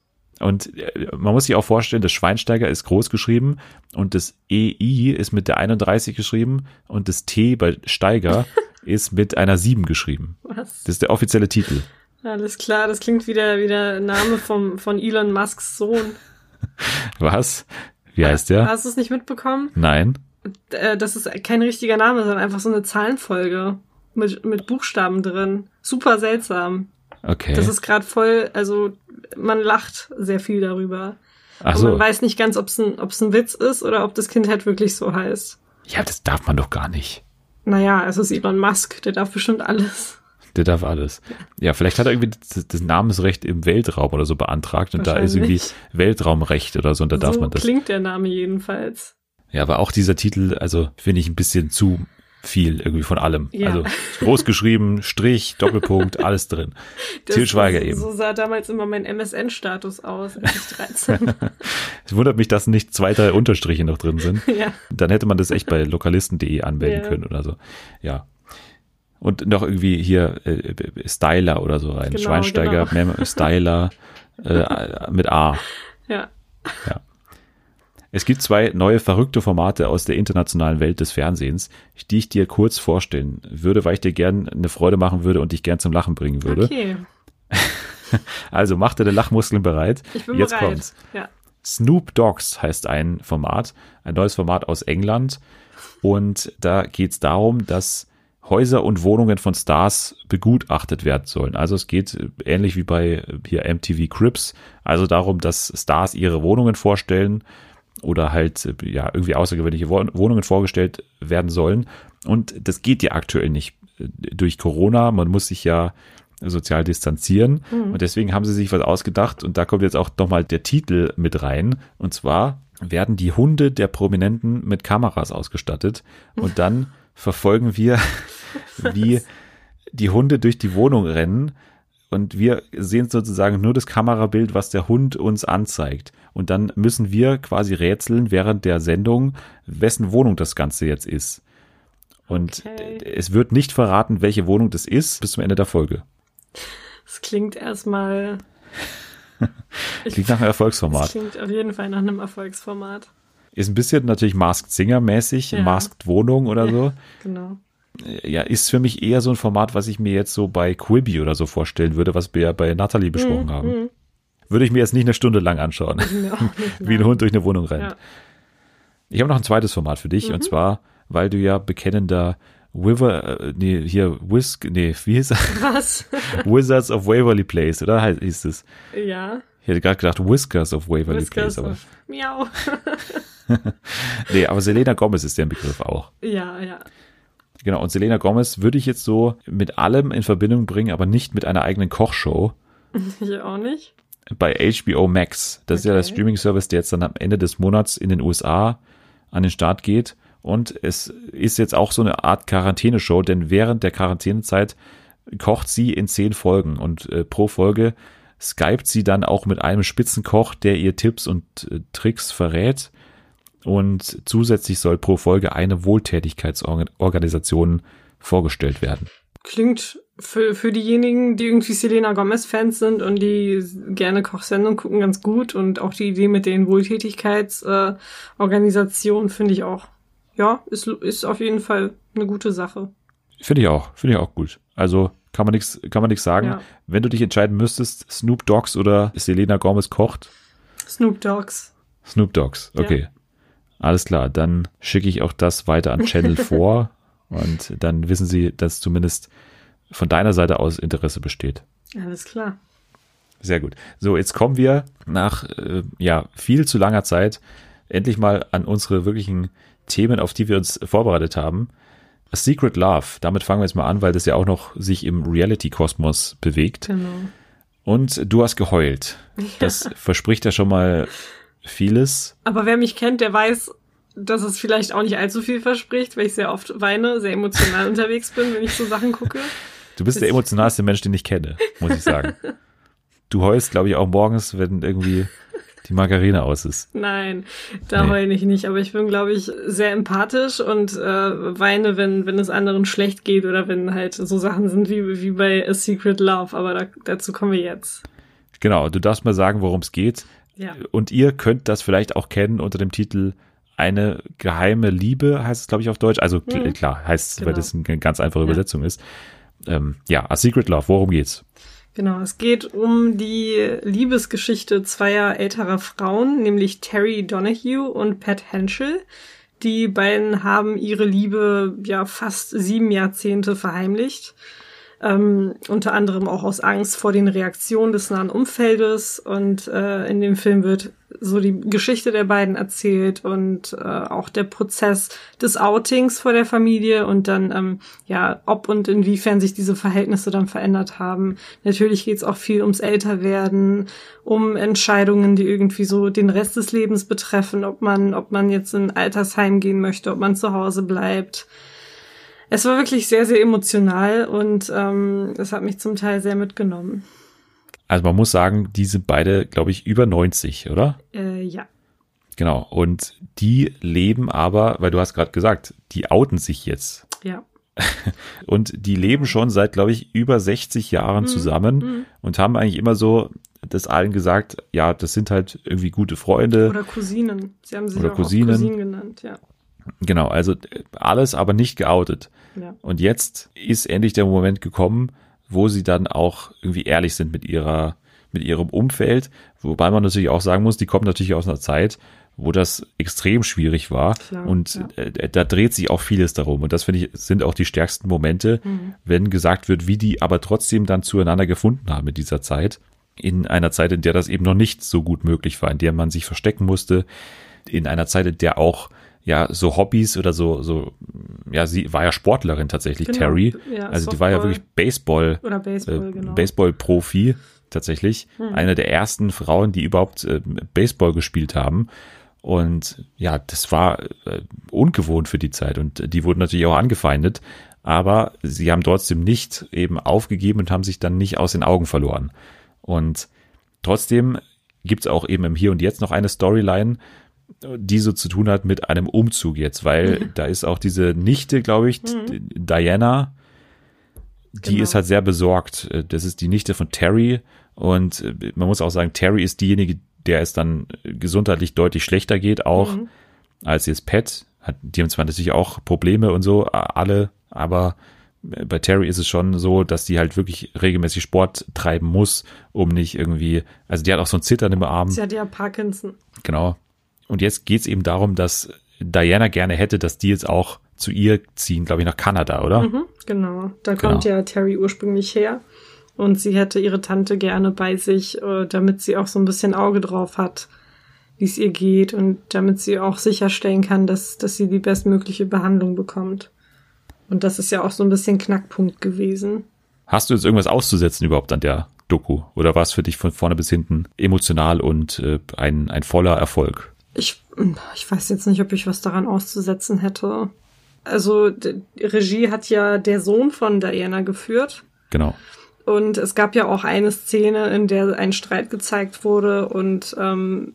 Und äh, man muss sich auch vorstellen, das Schweinsteiger ist groß geschrieben und das EI ist mit der 31 geschrieben und das T bei Steiger ist mit einer 7 geschrieben. Was? Das ist der offizielle Titel. Alles klar, das klingt wieder wie der Name vom, von Elon Musks Sohn. Was? Wie heißt der? Hast du es nicht mitbekommen? Nein. Äh, das ist kein richtiger Name, sondern einfach so eine Zahlenfolge mit, mit Buchstaben drin. Super seltsam. Okay. Das ist gerade voll, also man lacht sehr viel darüber. Ach so. Und man weiß nicht ganz, ob es ein, ob's ein Witz ist oder ob das Kind halt wirklich so heißt. Ja, das darf man doch gar nicht. Naja, es ist Elon Musk, der darf bestimmt alles. Der darf alles. Ja, vielleicht hat er irgendwie das, das Namensrecht im Weltraum oder so beantragt und da ist irgendwie Weltraumrecht oder so und da darf so man das. klingt der Name jedenfalls. Ja, aber auch dieser Titel, also finde ich ein bisschen zu viel irgendwie von allem. Ja. Also groß geschrieben, Strich, Doppelpunkt, alles drin. Til Schweiger eben. So sah damals immer mein MSN-Status aus, als ich 13 Es wundert mich, dass nicht zwei, drei Unterstriche noch drin sind. Ja. Dann hätte man das echt bei lokalisten.de anmelden ja. können oder so. Ja. Und noch irgendwie hier äh, Styler oder so rein. Genau, Schweinsteiger, genau. Styler äh, mit A. Ja. Ja. Es gibt zwei neue verrückte Formate aus der internationalen Welt des Fernsehens, die ich dir kurz vorstellen würde, weil ich dir gern eine Freude machen würde und dich gern zum Lachen bringen würde. Okay. Also mach deine Lachmuskeln bereit. Ich bin Jetzt bereit. kommt's. Ja. Snoop Dogs heißt ein Format, ein neues Format aus England. Und da geht's darum, dass Häuser und Wohnungen von Stars begutachtet werden sollen. Also es geht ähnlich wie bei hier MTV Crips, also darum, dass Stars ihre Wohnungen vorstellen oder halt ja irgendwie außergewöhnliche Wohnungen vorgestellt werden sollen. Und das geht ja aktuell nicht äh, durch Corona. Man muss sich ja sozial distanzieren. Mhm. Und deswegen haben sie sich was ausgedacht. Und da kommt jetzt auch nochmal der Titel mit rein. Und zwar werden die Hunde der Prominenten mit Kameras ausgestattet. Und dann verfolgen wir, wie die Hunde durch die Wohnung rennen und wir sehen sozusagen nur das Kamerabild, was der Hund uns anzeigt. Und dann müssen wir quasi rätseln während der Sendung, wessen Wohnung das Ganze jetzt ist. Und okay. es wird nicht verraten, welche Wohnung das ist, bis zum Ende der Folge. Das klingt erstmal. klingt nach einem Erfolgsformat. Das klingt auf jeden Fall nach einem Erfolgsformat. Ist ein bisschen natürlich Masked Singer mäßig, ja. Masked Wohnung oder ja, so. Genau ja, ist für mich eher so ein Format, was ich mir jetzt so bei Quibi oder so vorstellen würde, was wir ja bei Natalie besprochen mhm. haben. Mhm. Würde ich mir jetzt nicht eine Stunde lang anschauen, wie ein Hund durch eine Wohnung rennt. Ja. Ich habe noch ein zweites Format für dich, mhm. und zwar, weil du ja bekennender Wiver, äh, nee, hier, Whisk, nee, wie hieß das? Was? Wizards of Waverly Place, oder hieß es? Ja. Ich hätte gerade gedacht Whiskers of Waverly Whiskers Place, aber. Of Miau. nee, aber Selena Gomez ist der Begriff auch. Ja, ja. Genau, und Selena Gomez würde ich jetzt so mit allem in Verbindung bringen, aber nicht mit einer eigenen Kochshow. Ich auch nicht. Bei HBO Max. Das okay. ist ja der Streaming-Service, der jetzt dann am Ende des Monats in den USA an den Start geht. Und es ist jetzt auch so eine Art Quarantäneshow, denn während der Quarantänezeit kocht sie in zehn Folgen und äh, pro Folge skypt sie dann auch mit einem Spitzenkoch, der ihr Tipps und äh, Tricks verrät und zusätzlich soll pro Folge eine Wohltätigkeitsorganisation vorgestellt werden. Klingt für, für diejenigen, die irgendwie Selena Gomez-Fans sind und die gerne Kochsendungen gucken, ganz gut. Und auch die Idee mit den Wohltätigkeitsorganisationen äh, finde ich auch, ja, ist, ist auf jeden Fall eine gute Sache. Finde ich auch, finde ich auch gut. Also kann man nichts, kann man nichts sagen. Ja. Wenn du dich entscheiden müsstest, Snoop Dogs oder Selena Gomez kocht? Snoop Dogs. Snoop Dogs, okay. Ja. Alles klar, dann schicke ich auch das weiter an Channel vor und dann wissen Sie, dass zumindest von deiner Seite aus Interesse besteht. Alles klar. Sehr gut. So, jetzt kommen wir nach äh, ja viel zu langer Zeit endlich mal an unsere wirklichen Themen, auf die wir uns vorbereitet haben. A Secret Love, damit fangen wir jetzt mal an, weil das ja auch noch sich im Reality-Kosmos bewegt. Genau. Und du hast geheult. Das verspricht ja schon mal vieles. Aber wer mich kennt, der weiß, dass es vielleicht auch nicht allzu viel verspricht, weil ich sehr oft weine, sehr emotional unterwegs bin, wenn ich so Sachen gucke. Du bist der emotionalste Mensch, den ich kenne, muss ich sagen. Du heulst, glaube ich, auch morgens, wenn irgendwie die Margarine aus ist. Nein, da Nee. heule ich nicht, aber ich bin, glaube ich, sehr empathisch und äh, weine, wenn, wenn es anderen schlecht geht oder wenn halt so Sachen sind wie, wie bei A Secret Love, aber da, dazu kommen wir jetzt. Genau, du darfst mal sagen, worum es geht. Ja. Und ihr könnt das vielleicht auch kennen unter dem Titel Eine geheime Liebe, heißt es, glaube ich, auf Deutsch. Also Mhm. klar, heißt es, weil Genau. das eine ganz einfache Ja. Übersetzung ist. Ähm, ja, A Secret Love, worum geht's? Genau, es geht um die Liebesgeschichte zweier älterer Frauen, nämlich Terry Donahue und Pat Henschel. Die beiden haben ihre Liebe ja fast sieben Jahrzehnte verheimlicht. Ähm, unter anderem auch aus Angst vor den Reaktionen des nahen Umfeldes. Und äh, in dem Film wird so die Geschichte der beiden erzählt und äh, auch der Prozess des Outings vor der Familie und dann, ähm, ja, ob und inwiefern sich diese Verhältnisse dann verändert haben. Natürlich geht's auch viel ums Älterwerden, um Entscheidungen, die irgendwie so den Rest des Lebens betreffen, ob man, ob man jetzt in ein Altersheim gehen möchte, ob man zu Hause bleibt. Es war wirklich sehr, sehr emotional und ähm, es hat mich zum Teil sehr mitgenommen. Also man muss sagen, die sind beide, glaube ich, über 90, oder? Äh, ja. Genau. Und die leben aber, weil du hast gerade gesagt, die outen sich jetzt. Ja. Und die leben schon seit, glaube ich, über 60 Jahren zusammen Mhm. und haben eigentlich immer so das allen gesagt, ja, das sind halt irgendwie gute Freunde. Oder Cousinen. Sie haben sich Oder auch. Cousinen. Cousinen genannt, ja. Genau, also äh, alles aber nicht geoutet. ja. Und jetzt ist endlich der Moment gekommen, wo sie dann auch irgendwie ehrlich sind mit ihrer, mit ihrem Umfeld. Wobei man natürlich auch sagen muss, die kommen natürlich aus einer Zeit, wo das extrem schwierig war. Klar, und ja. äh, da dreht sich auch vieles darum. Und das finde ich, sind auch die stärksten Momente, Mhm. wenn gesagt wird, wie die aber trotzdem dann zueinander gefunden haben in dieser Zeit. In einer Zeit, in der das eben noch nicht so gut möglich war, in der man sich verstecken musste. In einer Zeit, in der auch ja so Hobbys oder so so ja sie war ja Sportlerin tatsächlich Genau, Terry ja, also die war ja Softball. wirklich Baseball Oder Baseball, äh, genau. Hm. Baseball-Profi tatsächlich. Eine der ersten Frauen, die überhaupt äh, Baseball gespielt haben. Und ja, das war äh, ungewohnt für die Zeit und die wurden natürlich auch angefeindet. Aber sie haben trotzdem nicht eben aufgegeben und haben sich dann nicht aus den Augen verloren. Und trotzdem gibt's auch eben im Hier und Jetzt noch eine Storyline, die so zu tun hat mit einem Umzug jetzt, weil Mhm. da ist auch diese Nichte, glaube ich, Diana, die Genau. ist halt sehr besorgt. Das ist die Nichte von Terry und äh, man muss auch sagen, Terry ist diejenige, der es dann gesundheitlich deutlich schlechter geht, auch Mhm. als jetzt Pat. Hat, die haben zwar natürlich auch Probleme und so, alle, aber äh, bei Terry ist es schon so, dass die halt wirklich regelmäßig Sport treiben muss, um nicht irgendwie, also die hat auch so ein Zittern im Arm. Sie hat ja Parkinson. Genau. Und jetzt geht's eben darum, dass Diana gerne hätte, dass die jetzt auch zu ihr ziehen, glaube ich, nach Kanada, oder? Mhm, genau. Da Genau. kommt ja Terry ursprünglich her. Und sie hätte ihre Tante gerne bei sich, äh, damit sie auch so ein bisschen Auge drauf hat, wie es ihr geht und damit sie auch sicherstellen kann, dass, dass sie die bestmögliche Behandlung bekommt. Und das ist ja auch so ein bisschen Knackpunkt gewesen. Hast du jetzt irgendwas auszusetzen überhaupt an der Doku? Oder war es für dich von vorne bis hinten emotional und äh, ein, ein voller Erfolg? Ich, ich weiß jetzt nicht, ob ich was daran auszusetzen hätte. Also, die Regie hat ja der Sohn von Diana geführt. Genau. Und es gab ja auch eine Szene, in der ein Streit gezeigt wurde und ähm,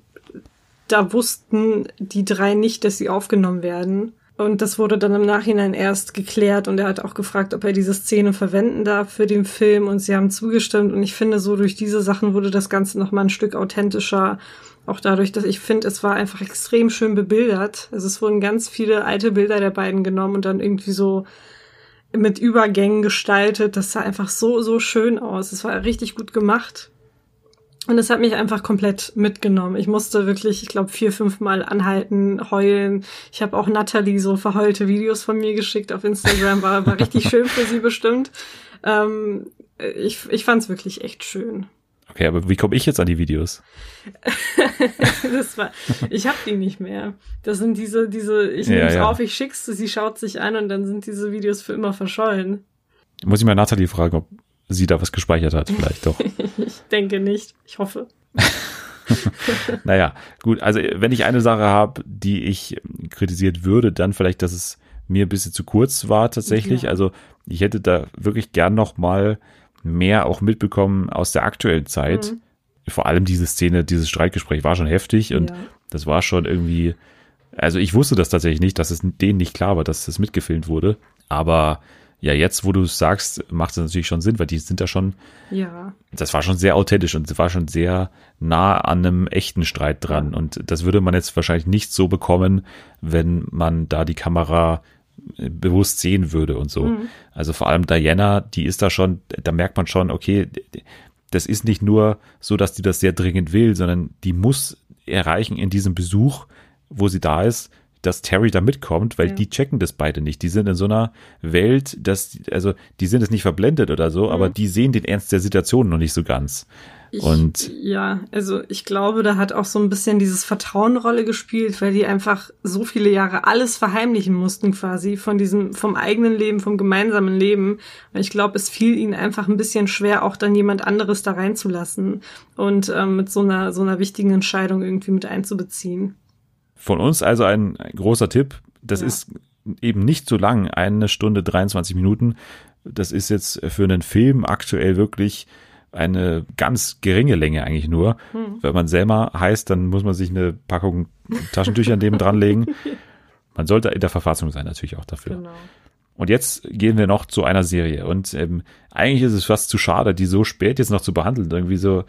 da wussten die drei nicht, dass sie aufgenommen werden. Und das wurde dann im Nachhinein erst geklärt und er hat auch gefragt, ob er diese Szene verwenden darf für den Film und sie haben zugestimmt und ich finde so durch diese Sachen wurde das Ganze noch mal ein Stück authentischer. Auch dadurch, dass ich finde, es war einfach extrem schön bebildert. Also es wurden ganz viele alte Bilder der beiden genommen und dann irgendwie so mit Übergängen gestaltet. Das sah einfach so, so schön aus. Es war richtig gut gemacht. Und es hat mich einfach komplett mitgenommen. Ich musste wirklich, ich glaube, vier, fünf Mal anhalten, heulen. Ich habe auch Natalie so verheulte Videos von mir geschickt auf Instagram. War, war richtig schön für sie bestimmt. Ähm, ich ich fand es wirklich echt schön. Okay, aber wie komme ich jetzt an die Videos? das war, ich habe die nicht mehr. Das sind diese, diese, ich nehme es ja. auf, ich schick's, sie schaut sich an und dann sind diese Videos für immer verschollen. Muss ich mal Nathalie fragen, ob sie da was gespeichert hat, vielleicht doch. ich denke nicht. Ich hoffe. naja, gut, also wenn ich eine Sache habe, die ich kritisiert würde, dann vielleicht, dass es mir ein bisschen zu kurz war tatsächlich. Ja. Also ich hätte da wirklich gern noch mal mehr auch mitbekommen aus der aktuellen Zeit. Mhm. Vor allem diese Szene, dieses Streitgespräch war schon heftig und ja. das war schon irgendwie, also ich wusste das tatsächlich nicht, dass es denen nicht klar war, dass das mitgefilmt wurde. Aber ja, jetzt, wo du es sagst, macht es natürlich schon Sinn, weil die sind da schon, ja. das war schon sehr authentisch und es war schon sehr nah an einem echten Streit dran. Und das würde man jetzt wahrscheinlich nicht so bekommen, wenn man da die Kamera äh, bewusst sehen würde und so. Mhm. Also vor allem Diana, die ist da schon, da merkt man schon, okay, das ist nicht nur so, dass die das sehr dringend will, sondern die muss erreichen in diesem Besuch, wo sie da ist, dass Terry da mitkommt, weil ja. die checken das beide nicht. Die sind in so einer Welt, dass, also die sind es nicht verblendet oder so, mhm. aber die sehen den Ernst der Situation noch nicht so ganz. Ich, und ja, also ich glaube, da hat auch so ein bisschen dieses Vertrauen Rolle gespielt, weil die einfach so viele Jahre alles verheimlichen mussten quasi von diesem, vom eigenen Leben, vom gemeinsamen Leben. Und ich glaube, es fiel ihnen einfach ein bisschen schwer, auch dann jemand anderes da reinzulassen und ähm, mit so einer, so einer wichtigen Entscheidung irgendwie mit einzubeziehen. Von uns also ein, großer Tipp. Das ja. ist eben nicht so lang, eine Stunde 23 Minuten. Das ist jetzt für einen Film aktuell wirklich eine ganz geringe Länge eigentlich nur. Hm. Wenn man Selma heißt, dann muss man sich eine Packung Taschentücher an dem dranlegen. Man sollte in der Verfassung sein, natürlich auch dafür. Genau. Und jetzt gehen wir noch zu einer Serie. Und ähm, eigentlich ist es fast zu schade, die so spät jetzt noch zu behandeln. Irgendwie so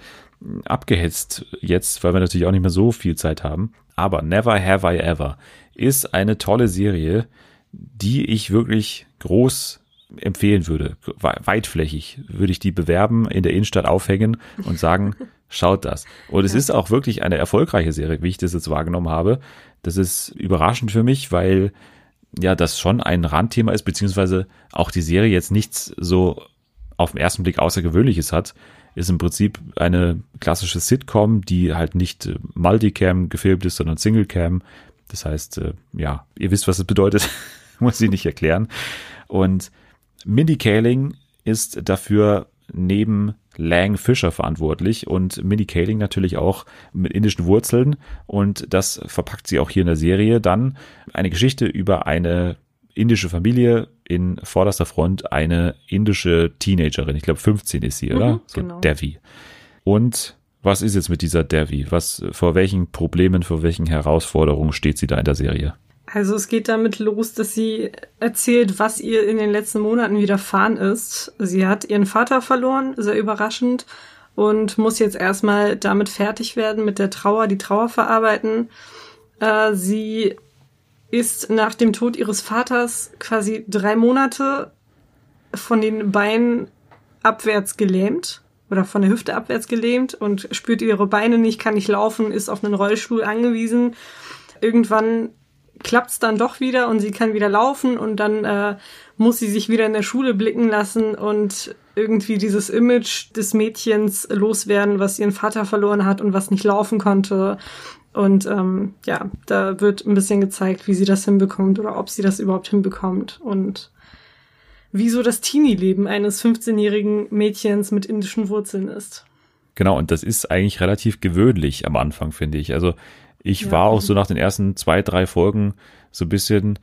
abgehetzt jetzt, weil wir natürlich auch nicht mehr so viel Zeit haben. Aber Never Have I Ever ist eine tolle Serie, die ich wirklich groß empfehlen würde. Weitflächig würde ich die bewerben, in der Innenstadt aufhängen und sagen, schaut das. Und es ja. ist auch wirklich eine erfolgreiche Serie, wie ich das jetzt wahrgenommen habe. Das ist überraschend für mich, weil ja das schon ein Randthema ist, beziehungsweise auch die Serie jetzt nichts so auf den ersten Blick Außergewöhnliches hat ist im Prinzip eine klassische Sitcom, die halt nicht äh, Multicam gefilmt ist, sondern Singlecam. Das heißt, äh, ja, ihr wisst, was es bedeutet, muss ich nicht erklären. Und Mindy Kaling ist dafür neben Lang Fisher verantwortlich und Mindy Kaling natürlich auch mit indischen Wurzeln und das verpackt sie auch hier in der Serie dann eine Geschichte über eine indische Familie, in vorderster Front eine indische Teenagerin. Ich glaube 15 ist sie, oder? Mhm, so genau. Devi. Und was ist jetzt mit dieser Devi? Was, vor welchen Problemen, vor welchen Herausforderungen steht sie da in der Serie? Also es geht damit los, dass sie erzählt, was ihr in den letzten Monaten widerfahren ist. Sie hat ihren Vater verloren, sehr überraschend, und muss jetzt erstmal damit fertig werden, mit der Trauer, die Trauer verarbeiten. Äh, sie ist nach dem Tod ihres Vaters quasi drei Monate von den Beinen abwärts gelähmt oder von der Hüfte abwärts gelähmt und spürt ihre Beine nicht, kann nicht laufen, ist auf einen Rollstuhl angewiesen. Irgendwann klappt's dann doch wieder und sie kann wieder laufen und dann äh, muss sie sich wieder in der Schule blicken lassen und irgendwie dieses Image des Mädchens loswerden, was ihren Vater verloren hat und was nicht laufen konnte und ähm, ja, da wird ein bisschen gezeigt, wie sie das hinbekommt oder ob sie das überhaupt hinbekommt. Und wieso das Teenie-Leben eines 15-jährigen Mädchens mit indischen Wurzeln ist. Genau, und das ist eigentlich relativ gewöhnlich am Anfang, finde ich. Also ich ja. war auch so nach den ersten zwei, drei Folgen so ein bisschen,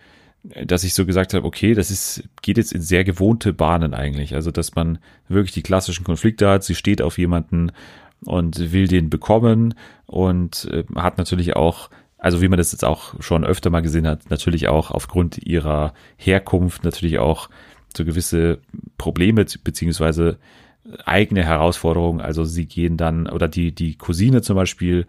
dass ich so gesagt habe, okay, das ist, geht jetzt in sehr gewohnte Bahnen eigentlich. Also, dass man wirklich die klassischen Konflikte hat, sie steht auf jemanden und will den bekommen und äh, hat natürlich auch, also wie man das jetzt auch schon öfter mal gesehen hat, natürlich auch aufgrund ihrer Herkunft natürlich auch so gewisse Probleme beziehungsweise eigene Herausforderungen. Also sie gehen dann, oder die, die Cousine zum Beispiel,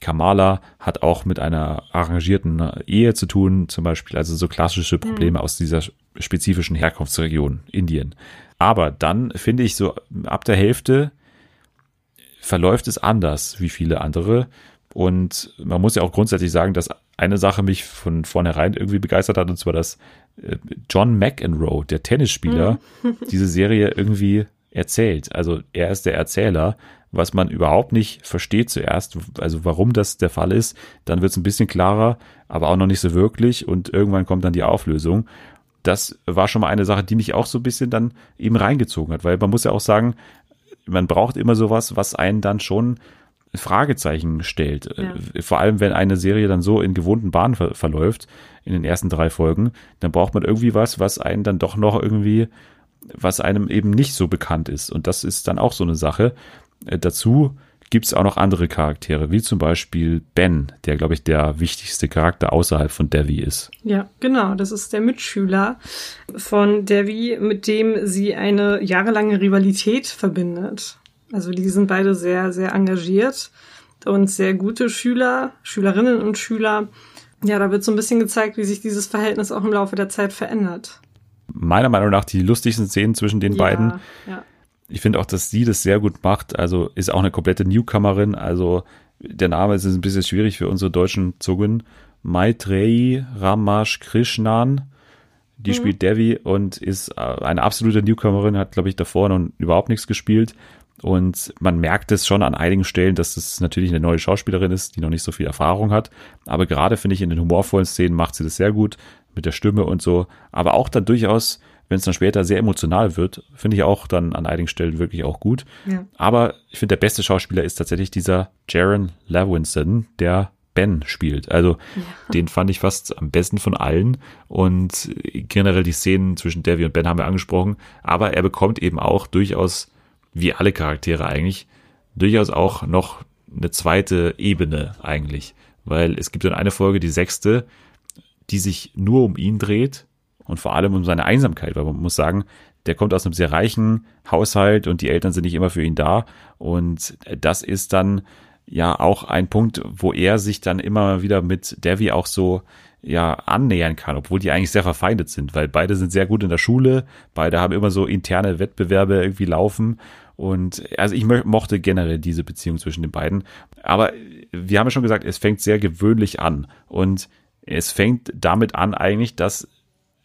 Kamala hat auch mit einer arrangierten Ehe zu tun, zum Beispiel, also so klassische Probleme mhm. aus dieser spezifischen Herkunftsregion, Indien. Aber dann finde ich so ab der Hälfte verläuft es anders wie viele andere. Und man muss ja auch grundsätzlich sagen, dass eine Sache mich von vornherein irgendwie begeistert hat, und zwar, dass äh, John McEnroe, der Tennisspieler, mhm. diese Serie irgendwie erzählt. Also er ist der Erzähler, was man überhaupt nicht versteht zuerst, also warum das der Fall ist. Dann wird es ein bisschen klarer, aber auch noch nicht so wirklich und irgendwann kommt dann die Auflösung. Das war schon mal eine Sache, die mich auch so ein bisschen dann eben reingezogen hat, weil man muss ja auch sagen, man braucht immer sowas, was einen dann schon Fragezeichen stellt. Ja. Vor allem, wenn eine Serie dann so in gewohnten Bahnen ver verläuft, in den ersten drei Folgen, dann braucht man irgendwie was, was einen dann doch noch irgendwie, was einem eben nicht so bekannt ist. Und das ist dann auch so eine Sache. Äh, dazu gibt es auch noch andere Charaktere, wie zum Beispiel Ben, der, glaube ich, der wichtigste Charakter außerhalb von Devi ist. Ja, genau. Das ist der Mitschüler von Devi, mit dem sie eine jahrelange Rivalität verbindet. Also die sind beide sehr, sehr engagiert und sehr gute Schüler, Schülerinnen und Schüler. Ja, da wird so ein bisschen gezeigt, wie sich dieses Verhältnis auch im Laufe der Zeit verändert. Meiner Meinung nach die lustigsten Szenen zwischen den ja, beiden. Ja. Ich finde auch, dass sie das sehr gut macht. Also ist auch eine komplette Newcomerin. Also der Name ist ein bisschen schwierig für unsere deutschen Zungen. Maitreyi Ramash Krishnan. Die mhm. spielt Devi und ist äh, eine absolute Newcomerin, hat, glaube ich, davor noch überhaupt nichts gespielt. Und man merkt es schon an einigen Stellen, dass das natürlich eine neue Schauspielerin ist, die noch nicht so viel Erfahrung hat. Aber gerade finde ich, in den humorvollen Szenen macht sie das sehr gut mit der Stimme und so. Aber auch dann durchaus, wenn es dann später sehr emotional wird, finde ich auch dann an einigen Stellen wirklich auch gut. Ja. Aber ich finde, der beste Schauspieler ist tatsächlich dieser Jaron Levinson, der Ben spielt. Also ja. den fand ich fast am besten von allen. Und generell die Szenen zwischen Devi und Ben haben wir angesprochen. Aber er bekommt eben auch durchaus wie alle Charaktere eigentlich, durchaus auch noch eine zweite Ebene eigentlich. Weil es gibt dann eine Folge, die sechste, die sich nur um ihn dreht und vor allem um seine Einsamkeit, weil man muss sagen, der kommt aus einem sehr reichen Haushalt und die Eltern sind nicht immer für ihn da. Und das ist dann ja auch ein Punkt, wo er sich dann immer wieder mit Devi auch so ja annähern kann, obwohl die eigentlich sehr verfeindet sind, weil beide sind sehr gut in der Schule, beide haben immer so interne Wettbewerbe irgendwie laufen und also ich mochte generell diese Beziehung zwischen den beiden. Aber wir haben ja schon gesagt, es fängt sehr gewöhnlich an. Und es fängt damit an eigentlich, dass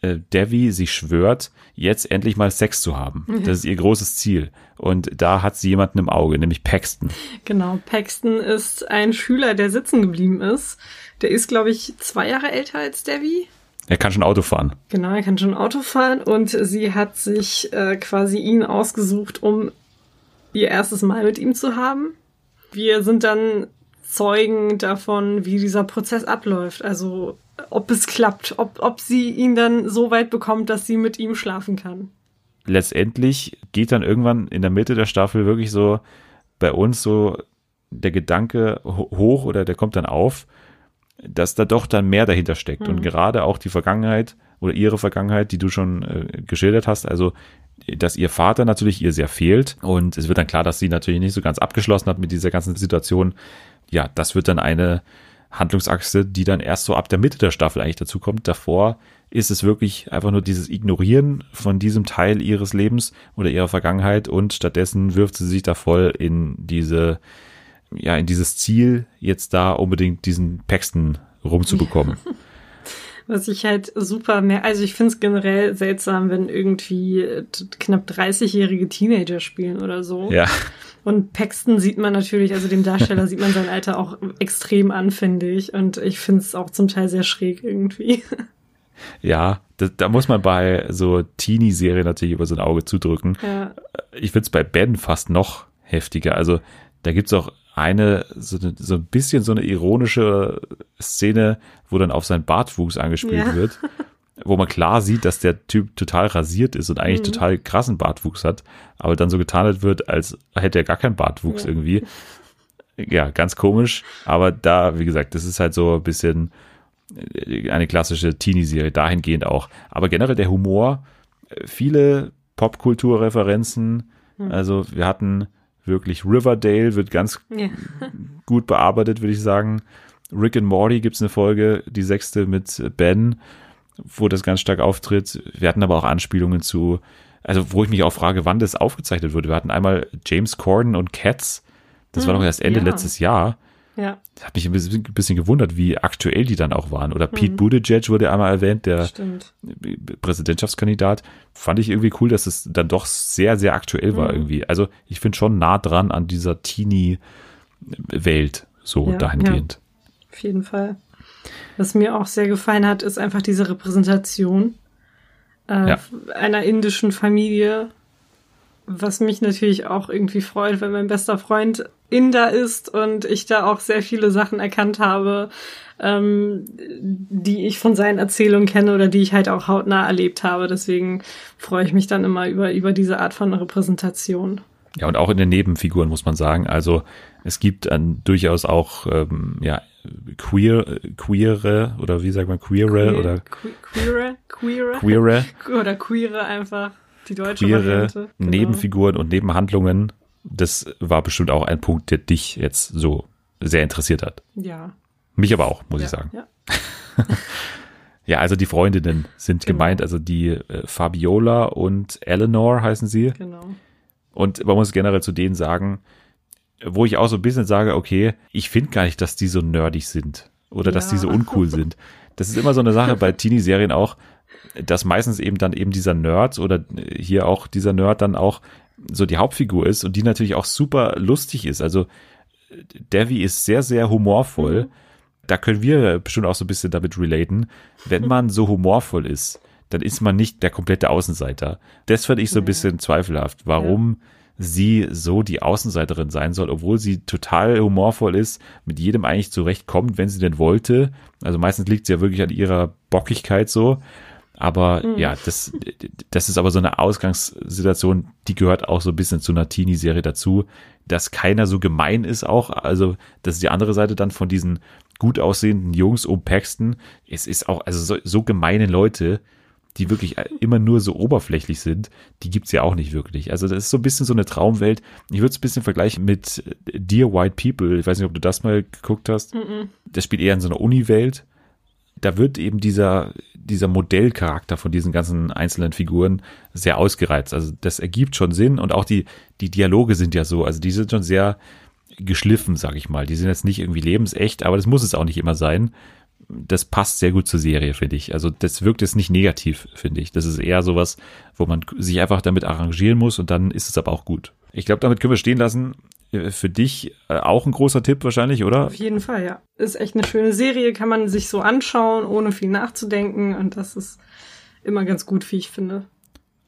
äh, Devi sich schwört, jetzt endlich mal Sex zu haben. Mhm. Das ist ihr großes Ziel. Und da hat sie jemanden im Auge, nämlich Paxton. Genau, Paxton ist ein Schüler, der sitzen geblieben ist. Der ist, glaube ich, zwei Jahre älter als Devi. Er kann schon Auto fahren. Genau, er kann schon Auto fahren und sie hat sich äh, quasi ihn ausgesucht, um ihr erstes Mal mit ihm zu haben. Wir sind dann Zeugen davon, wie dieser Prozess abläuft. Also ob es klappt, ob, ob sie ihn dann so weit bekommt, dass sie mit ihm schlafen kann. Letztendlich geht dann irgendwann in der Mitte der Staffel wirklich so bei uns so der Gedanke hoch oder der kommt dann auf, dass da doch dann mehr dahinter steckt. Mhm. Und gerade auch die Vergangenheit oder ihre Vergangenheit, die du schon äh, geschildert hast, also dass ihr Vater natürlich ihr sehr fehlt und es wird dann klar, dass sie natürlich nicht so ganz abgeschlossen hat mit dieser ganzen Situation. Ja, das wird dann eine Handlungsachse, die dann erst so ab der Mitte der Staffel eigentlich dazu kommt. Davor ist es wirklich einfach nur dieses Ignorieren von diesem Teil ihres Lebens oder ihrer Vergangenheit und stattdessen wirft sie sich da voll in diese, ja, in dieses Ziel, jetzt da unbedingt diesen Paxton rumzubekommen. Was ich halt super mehr, also ich finde es generell seltsam, wenn irgendwie knapp 30-jährige Teenager spielen oder so. Ja. Und Paxton sieht man natürlich, also dem Darsteller sieht man sein Alter auch extrem an, finde ich. Und ich finde es auch zum Teil sehr schräg irgendwie. Ja, da, da muss man bei so Teenie-Serien natürlich über so ein Auge zudrücken. Ja. Ich finde es bei Ben fast noch heftiger. Also da gibt's auch eine so, so ein bisschen so eine ironische Szene, wo dann auf sein Bartwuchs angespielt ja. wird, wo man klar sieht, dass der Typ total rasiert ist und eigentlich mhm. total krassen Bartwuchs hat, aber dann so getan wird, als hätte er gar keinen Bartwuchs ja. irgendwie. Ja, ganz komisch, aber da, wie gesagt, das ist halt so ein bisschen eine klassische Teenie-Serie, dahingehend auch. Aber generell der Humor, viele Popkulturreferenzen, mhm. also wir hatten wirklich Riverdale wird ganz ja. gut bearbeitet, würde ich sagen. Rick and Morty gibt es eine Folge, die sechste mit Ben, wo das ganz stark auftritt. Wir hatten aber auch Anspielungen zu, also wo ich mich auch frage, wann das aufgezeichnet wurde. Wir hatten einmal James Corden und Cats, das hm, war noch erst Ende ja. letztes Jahr. Ja. Das hat mich ein bisschen, ein bisschen gewundert, wie aktuell die dann auch waren. Oder Pete mhm. Buttigieg wurde einmal erwähnt, der Stimmt. Präsidentschaftskandidat. Fand ich irgendwie cool, dass es dann doch sehr, sehr aktuell war mhm. irgendwie. Also ich finde schon nah dran an dieser Teenie-Welt, so ja, dahingehend. Ja. Auf jeden Fall. Was mir auch sehr gefallen hat, ist einfach diese Repräsentation äh, ja. einer indischen Familie was mich natürlich auch irgendwie freut, weil mein bester Freund Inder ist und ich da auch sehr viele Sachen erkannt habe, ähm, die ich von seinen Erzählungen kenne oder die ich halt auch hautnah erlebt habe. Deswegen freue ich mich dann immer über, über diese Art von Repräsentation. Ja, und auch in den Nebenfiguren muss man sagen. Also es gibt dann durchaus auch ähm, ja, queer, queere oder wie sagt man queere Queer, oder queere, queere, queere oder queere einfach die deutsche queere Variante. Genau. Nebenfiguren und Nebenhandlungen. Das war bestimmt auch ein Punkt, der dich jetzt so sehr interessiert hat. Ja. Mich aber auch, muss ja, ich sagen. Ja. ja, also die Freundinnen sind genau. gemeint, also die äh, Fabiola und Eleanor heißen sie. Genau. Und man muss generell zu denen sagen, wo ich auch so ein bisschen sage, okay, ich finde gar nicht, dass die so nerdig sind oder ja. dass die so uncool sind. Das ist immer so eine Sache bei Teenie-Serien auch, dass meistens eben dann eben dieser Nerd oder hier auch dieser Nerd dann auch so die Hauptfigur ist und die natürlich auch super lustig ist. Also Devi ist sehr, sehr humorvoll. Mhm. Da können wir bestimmt auch so ein bisschen damit relaten. Wenn man so humorvoll ist, dann ist man nicht der komplette Außenseiter. Das finde ich so ein bisschen zweifelhaft. Warum ja. sie so die Außenseiterin sein soll, obwohl sie total humorvoll ist, mit jedem eigentlich zurechtkommt, wenn sie denn wollte. Also meistens liegt sie ja wirklich an ihrer Bockigkeit so. Aber mhm. ja, das, das ist aber so eine Ausgangssituation, die gehört auch so ein bisschen zu einer Teenie-Serie dazu, dass keiner so gemein ist auch. Also, das ist die andere Seite dann von diesen gut aussehenden Jungs um Paxton. Es ist auch, also so, so gemeine Leute, die wirklich immer nur so oberflächlich sind, die gibt's ja auch nicht wirklich. Also das ist so ein bisschen so eine Traumwelt. Ich würde es ein bisschen vergleichen mit Dear White People. Ich weiß nicht, ob du das mal geguckt hast. Mhm. Das spielt eher in so einer Uni-Welt da wird eben dieser, dieser Modellcharakter von diesen ganzen einzelnen Figuren sehr ausgereizt. Also das ergibt schon Sinn und auch die, die Dialoge sind ja so, also die sind schon sehr geschliffen, sag ich mal. Die sind jetzt nicht irgendwie lebensecht, aber das muss es auch nicht immer sein. Das passt sehr gut zur Serie, finde ich. Also das wirkt jetzt nicht negativ, finde ich. Das ist eher sowas, wo man sich einfach damit arrangieren muss und dann ist es aber auch gut. Ich glaube, damit können wir stehen lassen. Äh, für dich äh, auch ein großer Tipp wahrscheinlich, oder? Auf jeden Fall, ja. Ist echt eine schöne Serie, kann man sich so anschauen, ohne viel nachzudenken. Und das ist immer ganz gut, wie ich finde.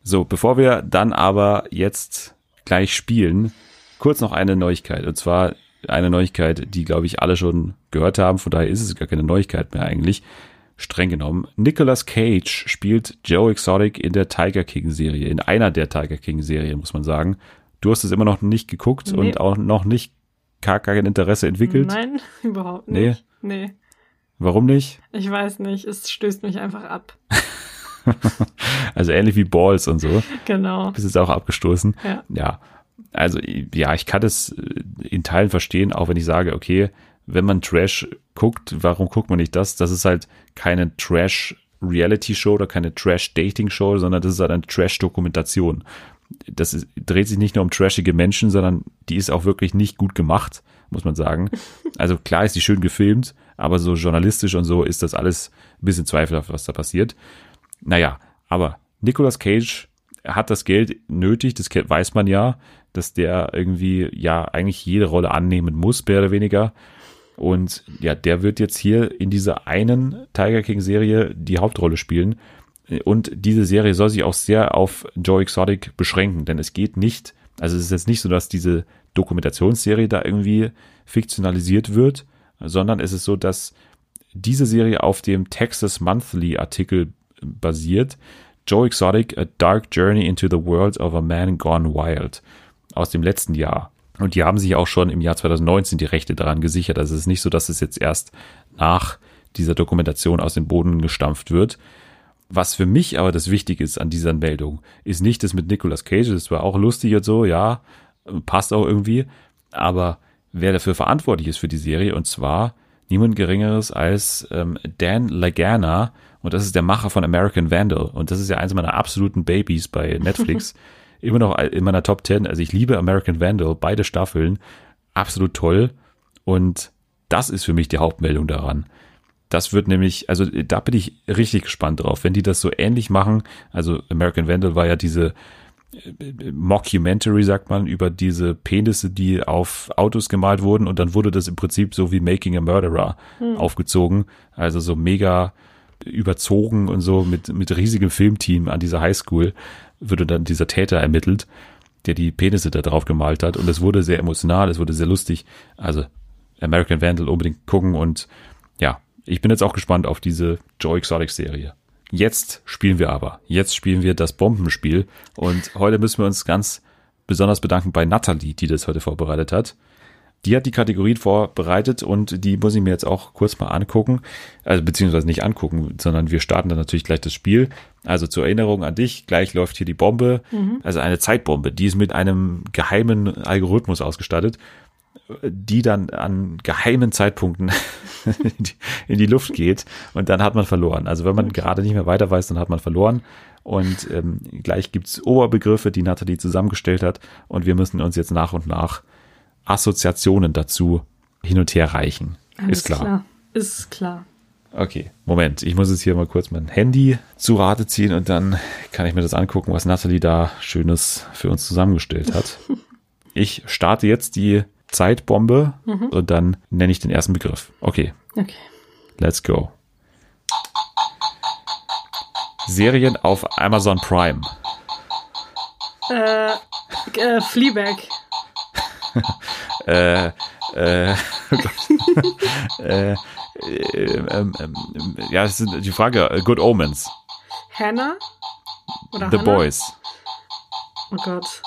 So, bevor wir dann aber jetzt gleich spielen, kurz noch eine Neuigkeit. Und zwar eine Neuigkeit, die, glaube ich, alle schon gehört haben. Von daher ist es gar keine Neuigkeit mehr eigentlich. Streng genommen. Nicolas Cage spielt Joe Exotic in der Tiger King Serie, in einer der Tiger King Serien, muss man sagen. Du hast es immer noch nicht geguckt nee. und auch noch nicht gar kein Interesse entwickelt? Nein, überhaupt nicht. Nee. nee. Warum nicht? Ich weiß nicht, es stößt mich einfach ab. also ähnlich wie Balls und so. Genau. Bist jetzt auch abgestoßen. Ja. ja. Also ja, ich kann es in Teilen verstehen, auch wenn ich sage, okay, wenn man Trash guckt, warum guckt man nicht das? Das ist halt keine Trash Reality Show oder keine Trash Dating Show, sondern das ist halt eine Trash Dokumentation das ist, dreht sich nicht nur um trashige Menschen, sondern die ist auch wirklich nicht gut gemacht, muss man sagen. Also klar ist die schön gefilmt, aber so journalistisch und so ist das alles ein bisschen zweifelhaft, was da passiert. Naja, aber Nicolas Cage hat das Geld nötig, das weiß man ja, dass der irgendwie ja eigentlich jede Rolle annehmen muss, mehr oder weniger. Und ja, der wird jetzt hier in dieser einen Tiger King Serie die Hauptrolle spielen. Und diese Serie soll sich auch sehr auf Joe Exotic beschränken, denn es geht nicht, also es ist jetzt nicht so, dass diese Dokumentationsserie da irgendwie fiktionalisiert wird, sondern es ist so, dass diese Serie auf dem Texas Monthly Artikel basiert. Joe Exotic, A Dark Journey into the World of a Man Gone Wild aus dem letzten Jahr. Und die haben sich auch schon im Jahr 2019 die Rechte daran gesichert. Also es ist nicht so, dass es jetzt erst nach dieser Dokumentation aus dem Boden gestampft wird. Was für mich aber das Wichtige ist an dieser Meldung, ist nicht das mit Nicolas Cage, das war auch lustig und so, ja, passt auch irgendwie, aber wer dafür verantwortlich ist für die Serie, und zwar niemand Geringeres als ähm, Dan Lagana, und das ist der Macher von American Vandal, und das ist ja eins meiner absoluten Babys bei Netflix, immer noch in meiner Top 10, also ich liebe American Vandal, beide Staffeln, absolut toll, und Das ist für mich die Hauptmeldung daran. Das wird nämlich, also da bin ich richtig gespannt drauf, wenn die das so ähnlich machen. Also American Vandal war ja diese äh, Mockumentary, sagt man, über diese Penisse, die auf Autos gemalt wurden und dann wurde das im Prinzip so wie Making a Murderer hm. aufgezogen. Also so mega überzogen und so mit, mit riesigem Filmteam an dieser Highschool würde dann dieser Täter ermittelt, der die Penisse da drauf gemalt hat und es wurde sehr emotional, es wurde sehr lustig. Also American Vandal unbedingt gucken und ich bin jetzt auch gespannt auf diese Joe Exotic Serie. Jetzt spielen wir aber. Jetzt spielen wir das Bombenspiel. Und heute müssen wir uns ganz besonders bedanken bei Natalie, die das heute vorbereitet hat. Die hat die Kategorien vorbereitet und die muss ich mir jetzt auch kurz mal angucken. Also beziehungsweise nicht angucken, sondern wir starten dann natürlich gleich das Spiel. Also zur Erinnerung an dich, gleich läuft hier die Bombe. Mhm. Also eine Zeitbombe. Die ist mit einem geheimen Algorithmus ausgestattet die dann an geheimen Zeitpunkten in, die, Luft geht und dann hat man verloren. Also wenn man gerade nicht mehr weiter weiß, dann hat man verloren. Und ähm, gleich gibt's Oberbegriffe, die Nathalie zusammengestellt hat und wir müssen uns jetzt nach und nach Assoziationen dazu hin und her reichen. Alles ist klar. klar. Ist klar. Okay, Moment. Ich muss jetzt hier mal kurz mein Handy zu Rate ziehen und dann kann ich mir das angucken, was Nathalie da Schönes für uns zusammengestellt hat. Ich starte jetzt die Zeitbombe mhm. und dann nenne ich den ersten Begriff. Okay. Okay. Let's go. Serien auf Amazon Prime. Äh, äh Fleabag. äh, äh, äh, äh, ähm, ähm, ja, das ist die Frage. Good Omens. Hannah? Oder The Hannah? Boys. Oh Gott.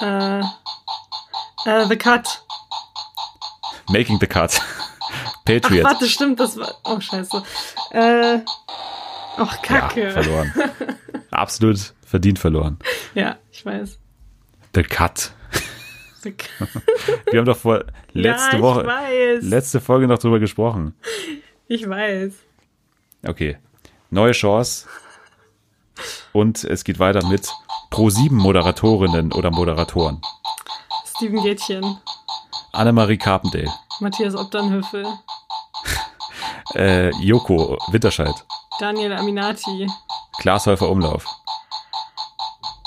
Äh, äh, The Cut. Making the Cut. Patriot. Ach, warte, stimmt, das war. Oh, scheiße. Äh. Ach, Kacke. Ja, verloren. Absolut verdient verloren. Ja, ich weiß. The Cut. The cut. Wir haben doch vor letzte ja, Woche, weiß. letzte Folge noch drüber gesprochen. Ich weiß. Okay. Neue Chance. Und es geht weiter mit Pro7 Moderatorinnen oder Moderatoren. Steven Gätchen. Annemarie Carpendale. Matthias Obdernhöfel. äh, Joko Winterscheid. Daniel Aminati. Glashäufer Umlauf.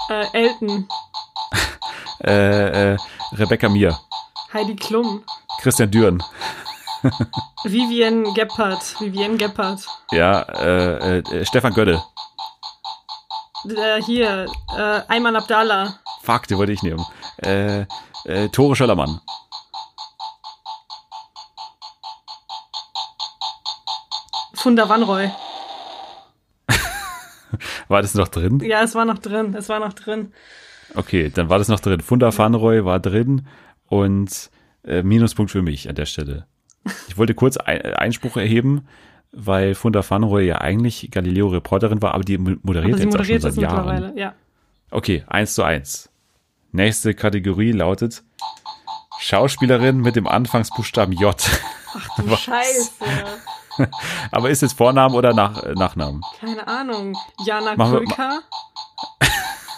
Äh, Elton. äh, äh, Rebecca Mir. Heidi Klum. Christian Düren. Vivian Gebhardt. Vivian Gebhardt. Ja, äh, äh, Stefan Gödde. Äh, hier, äh, Ayman Abdallah. Fuck, den wollte ich nehmen. Äh, äh, Tore Schöllermann. Funda Wanroy. war das noch drin? Ja, es war noch drin. Es war noch drin. Okay, dann war das noch drin. Funda Wanroy war drin und äh, Minuspunkt für mich an der Stelle. Ich wollte kurz ein, Einspruch erheben, weil Funda Wanroy ja eigentlich Galileo-Reporterin war, aber die moderiert aber jetzt auch schon seit Jahren. Ja. Okay, eins zu eins. Nächste Kategorie lautet Schauspielerin mit dem Anfangsbuchstaben J. Ach du Was? Scheiße. Aber ist es Vornamen oder Nach äh, Nachnamen? Keine Ahnung. Jana Kulka?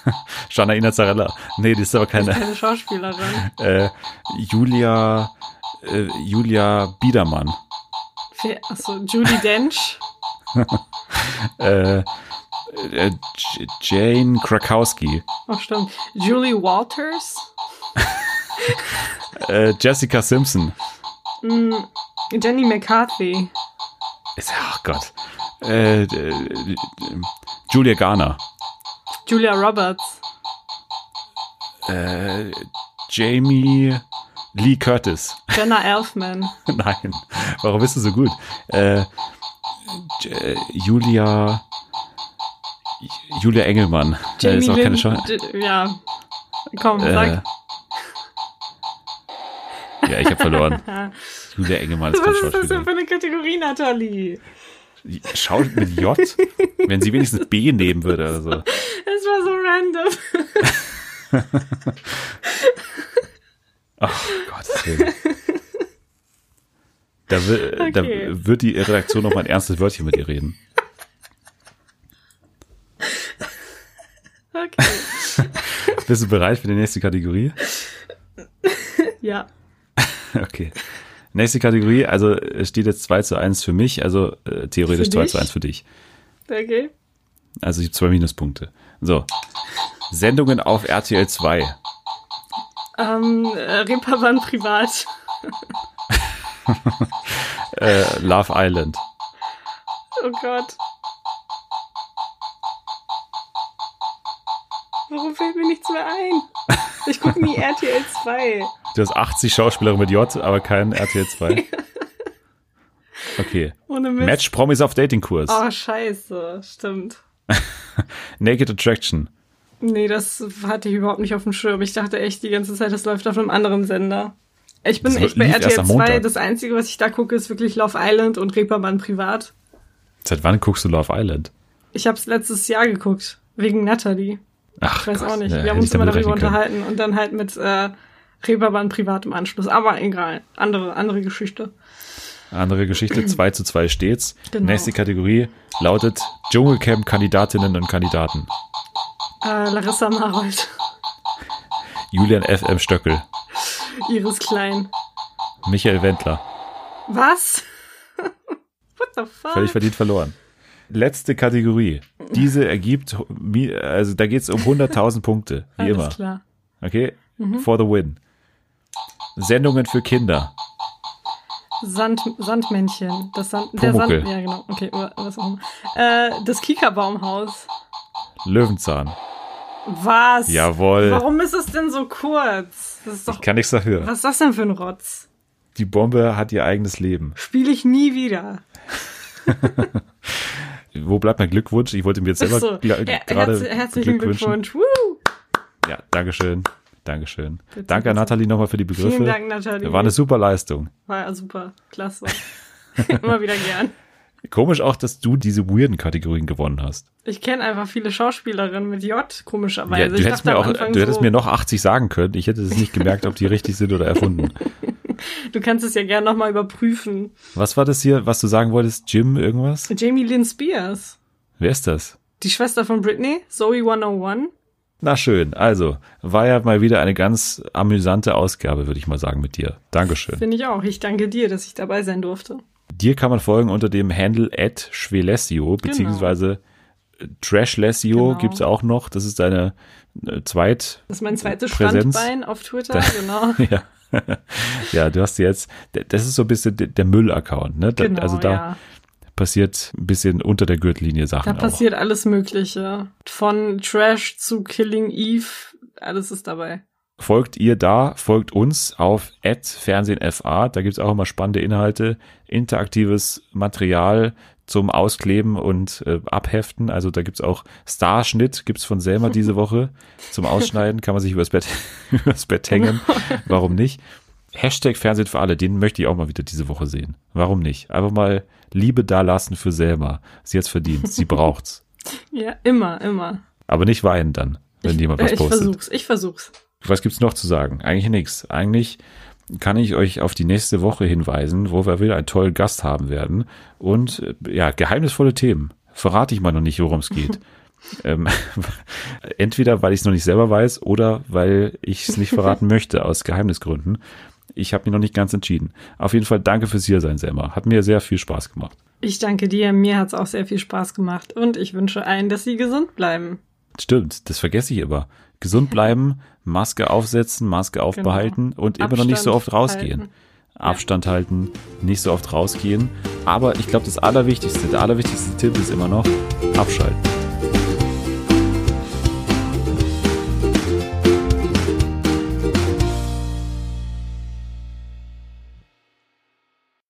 Jana Inazarella. Nee, die ist aber keine. Ist keine Schauspielerin. äh, Julia, äh, Julia Biedermann. Achso, Julie Dench. äh, äh, Jane Krakowski. Ach stimmt. Julie Walters. äh, Jessica Simpson. Mm, Jenny McCarthy. Ach Gott. Äh, äh, Julia Garner. Julia Roberts. Äh, Jamie Lee Curtis. Jenna Elfman. Nein. Warum bist du so gut? Äh, Julia. Julia Engelmann. Jamie ist auch keine Chance. Ja. Komm, äh, sag. Ja, ich habe verloren. Julia Engelmann ist Was ist das denn für eine Kategorie, Nathalie? Schaut mit J? Wenn sie wenigstens B nehmen würde oder so. Das war so random. Ach Gott. Da, will, okay. da wird die Redaktion noch mal ein ernstes Wörtchen mit ihr reden. Okay. Bist du bereit für die nächste Kategorie? Ja. Okay. Nächste Kategorie, also es steht jetzt 2 zu 1 für mich, also äh, theoretisch Für 2 dich? zu 1 für dich. Okay. Also ich habe zwei Minuspunkte. So. Sendungen auf RTL 2. Ähm, äh, Reeperbahn privat. Äh, Love Island. Oh Gott. Warum fällt mir nichts mehr ein? Ich gucke nie RTL 2. Du hast 80 Schauspieler mit J, aber kein RTL 2. Okay. Ohne. Match Promis auf Datingkurs. Oh, scheiße. Stimmt. Naked Attraction. Nee, das hatte ich überhaupt nicht auf dem Schirm. Ich dachte echt die ganze Zeit, das läuft auf einem anderen Sender. Ich bin Das echt bei RTL am 2. Montag. Das Einzige, was ich da gucke, ist wirklich Love Island und Reeperbahn privat. Seit wann guckst du Love Island? Ich habe es letztes Jahr geguckt. Wegen Natalie. Ach, Ich weiß Gott, auch nicht. ja, Wir haben ich uns immer darüber unterhalten und dann halt mit äh, Reeperbahn privat im Anschluss. Aber egal. Andere, andere Geschichte. Andere Geschichte, 2 zu 2 stets. Genau. Nächste Kategorie lautet Dschungelcamp Kandidatinnen und Kandidaten. Äh, Larissa Marold. Julian FM Stöckel. Iris Klein. Michael Wendler. Was? What the fuck? Völlig verdient verloren. Letzte Kategorie. Diese ergibt, also da geht es um 100.000 Punkte, wie Alles immer. klar. Okay? For the win. Sendungen für Kinder. Sand, Sandmännchen. Das Sand, der. Sand, ja genau. Okay, wa- was auch immer. Äh, das Kika-Baumhaus. Löwenzahn. Was? Jawohl. Warum ist es denn so kurz? Das ist doch, Ich kann nichts dafür. was ist das denn für ein Rotz? Die Bombe hat ihr eigenes Leben. Spiele ich nie wieder. Wo bleibt mein Glückwunsch? Ich wollte mir jetzt selber ja, gerade herz, herzlichen. Glückwunsch. Woo! Ja, Dankeschön. Dankeschön. Bitte, Danke an bitte. Nathalie nochmal für die Begriffe. Vielen Dank, Nathalie. War eine super Leistung. War ja super. Klasse. Immer wieder gern. Komisch auch, dass du diese weirden Kategorien gewonnen hast. Ich kenne einfach viele Schauspielerinnen mit J, komischerweise. Ja, du ich hättest, mir, auch, du hättest so, mir noch 80 sagen können. Ich hätte es nicht gemerkt, ob die richtig sind oder erfunden. Du kannst es ja gern nochmal überprüfen. Was war das hier, was du sagen wolltest? Jim irgendwas? Jamie Lynn Spears. Wer ist das? Die Schwester von Britney, Zoe 101. Na schön, also, war ja mal wieder eine ganz amüsante Ausgabe, würde ich mal sagen, mit dir. Dankeschön. Finde ich auch. Ich danke dir, dass ich dabei sein durfte. Dir kann man folgen unter dem Handle at Schwelessio, beziehungsweise Trashlessio Genau. gibt's auch noch. Das ist deine äh, Zweit... Das ist mein zweites Präsenz. Standbein auf Twitter, genau. ja. ja, du hast jetzt, das ist so ein bisschen der- Müll-Account, ne? Genau also da ja. Passiert ein bisschen unter der Gürtellinie Da Sachen passiert alles Mögliche. Von Trash zu Killing Eve, alles ist dabei. auch. Folgt ihr da, folgt uns auf @fernsehenfa, da gibt's auch immer spannende Inhalte, interaktives Material zum Auskleben und äh, Abheften. Also da gibt's auch Starschnitt, gibt's von Selma diese Woche zum Ausschneiden, kann man sich übers Bett, übers Bett hängen. Warum nicht? Hashtag Fernsehen für alle, den möchte ich auch mal wieder diese Woche sehen. Warum nicht? Einfach mal Liebe dalassen für Selma. Sie hat's verdient, sie braucht's. Ja, immer, immer. Aber nicht weinen dann, wenn ich, jemand was ich postet. versuch's, ich versuch's. Was gibt's noch zu sagen? Eigentlich nichts. Eigentlich kann ich euch auf die nächste Woche hinweisen, wo wir wieder einen tollen Gast haben werden. Und äh, ja, geheimnisvolle Themen. Verrate ich mal noch nicht, worum es geht. ähm, entweder, weil ich es noch nicht selber weiß oder weil ich es nicht verraten möchte, aus Geheimnisgründen. Ich habe mich noch nicht ganz entschieden. Auf jeden Fall danke fürs Hiersein, Selma. Hat mir sehr viel Spaß gemacht. Ich danke dir, mir hat's auch sehr viel Spaß gemacht und ich wünsche allen, dass sie gesund bleiben. Stimmt, das vergesse ich immer. Gesund bleiben, Maske aufsetzen, Maske aufbehalten und immer noch nicht so Abstand oft rausgehen. halten. Abstand halten, nicht so oft rausgehen. Aber ich glaube, das Allerwichtigste, der allerwichtigste Tipp ist immer noch abschalten.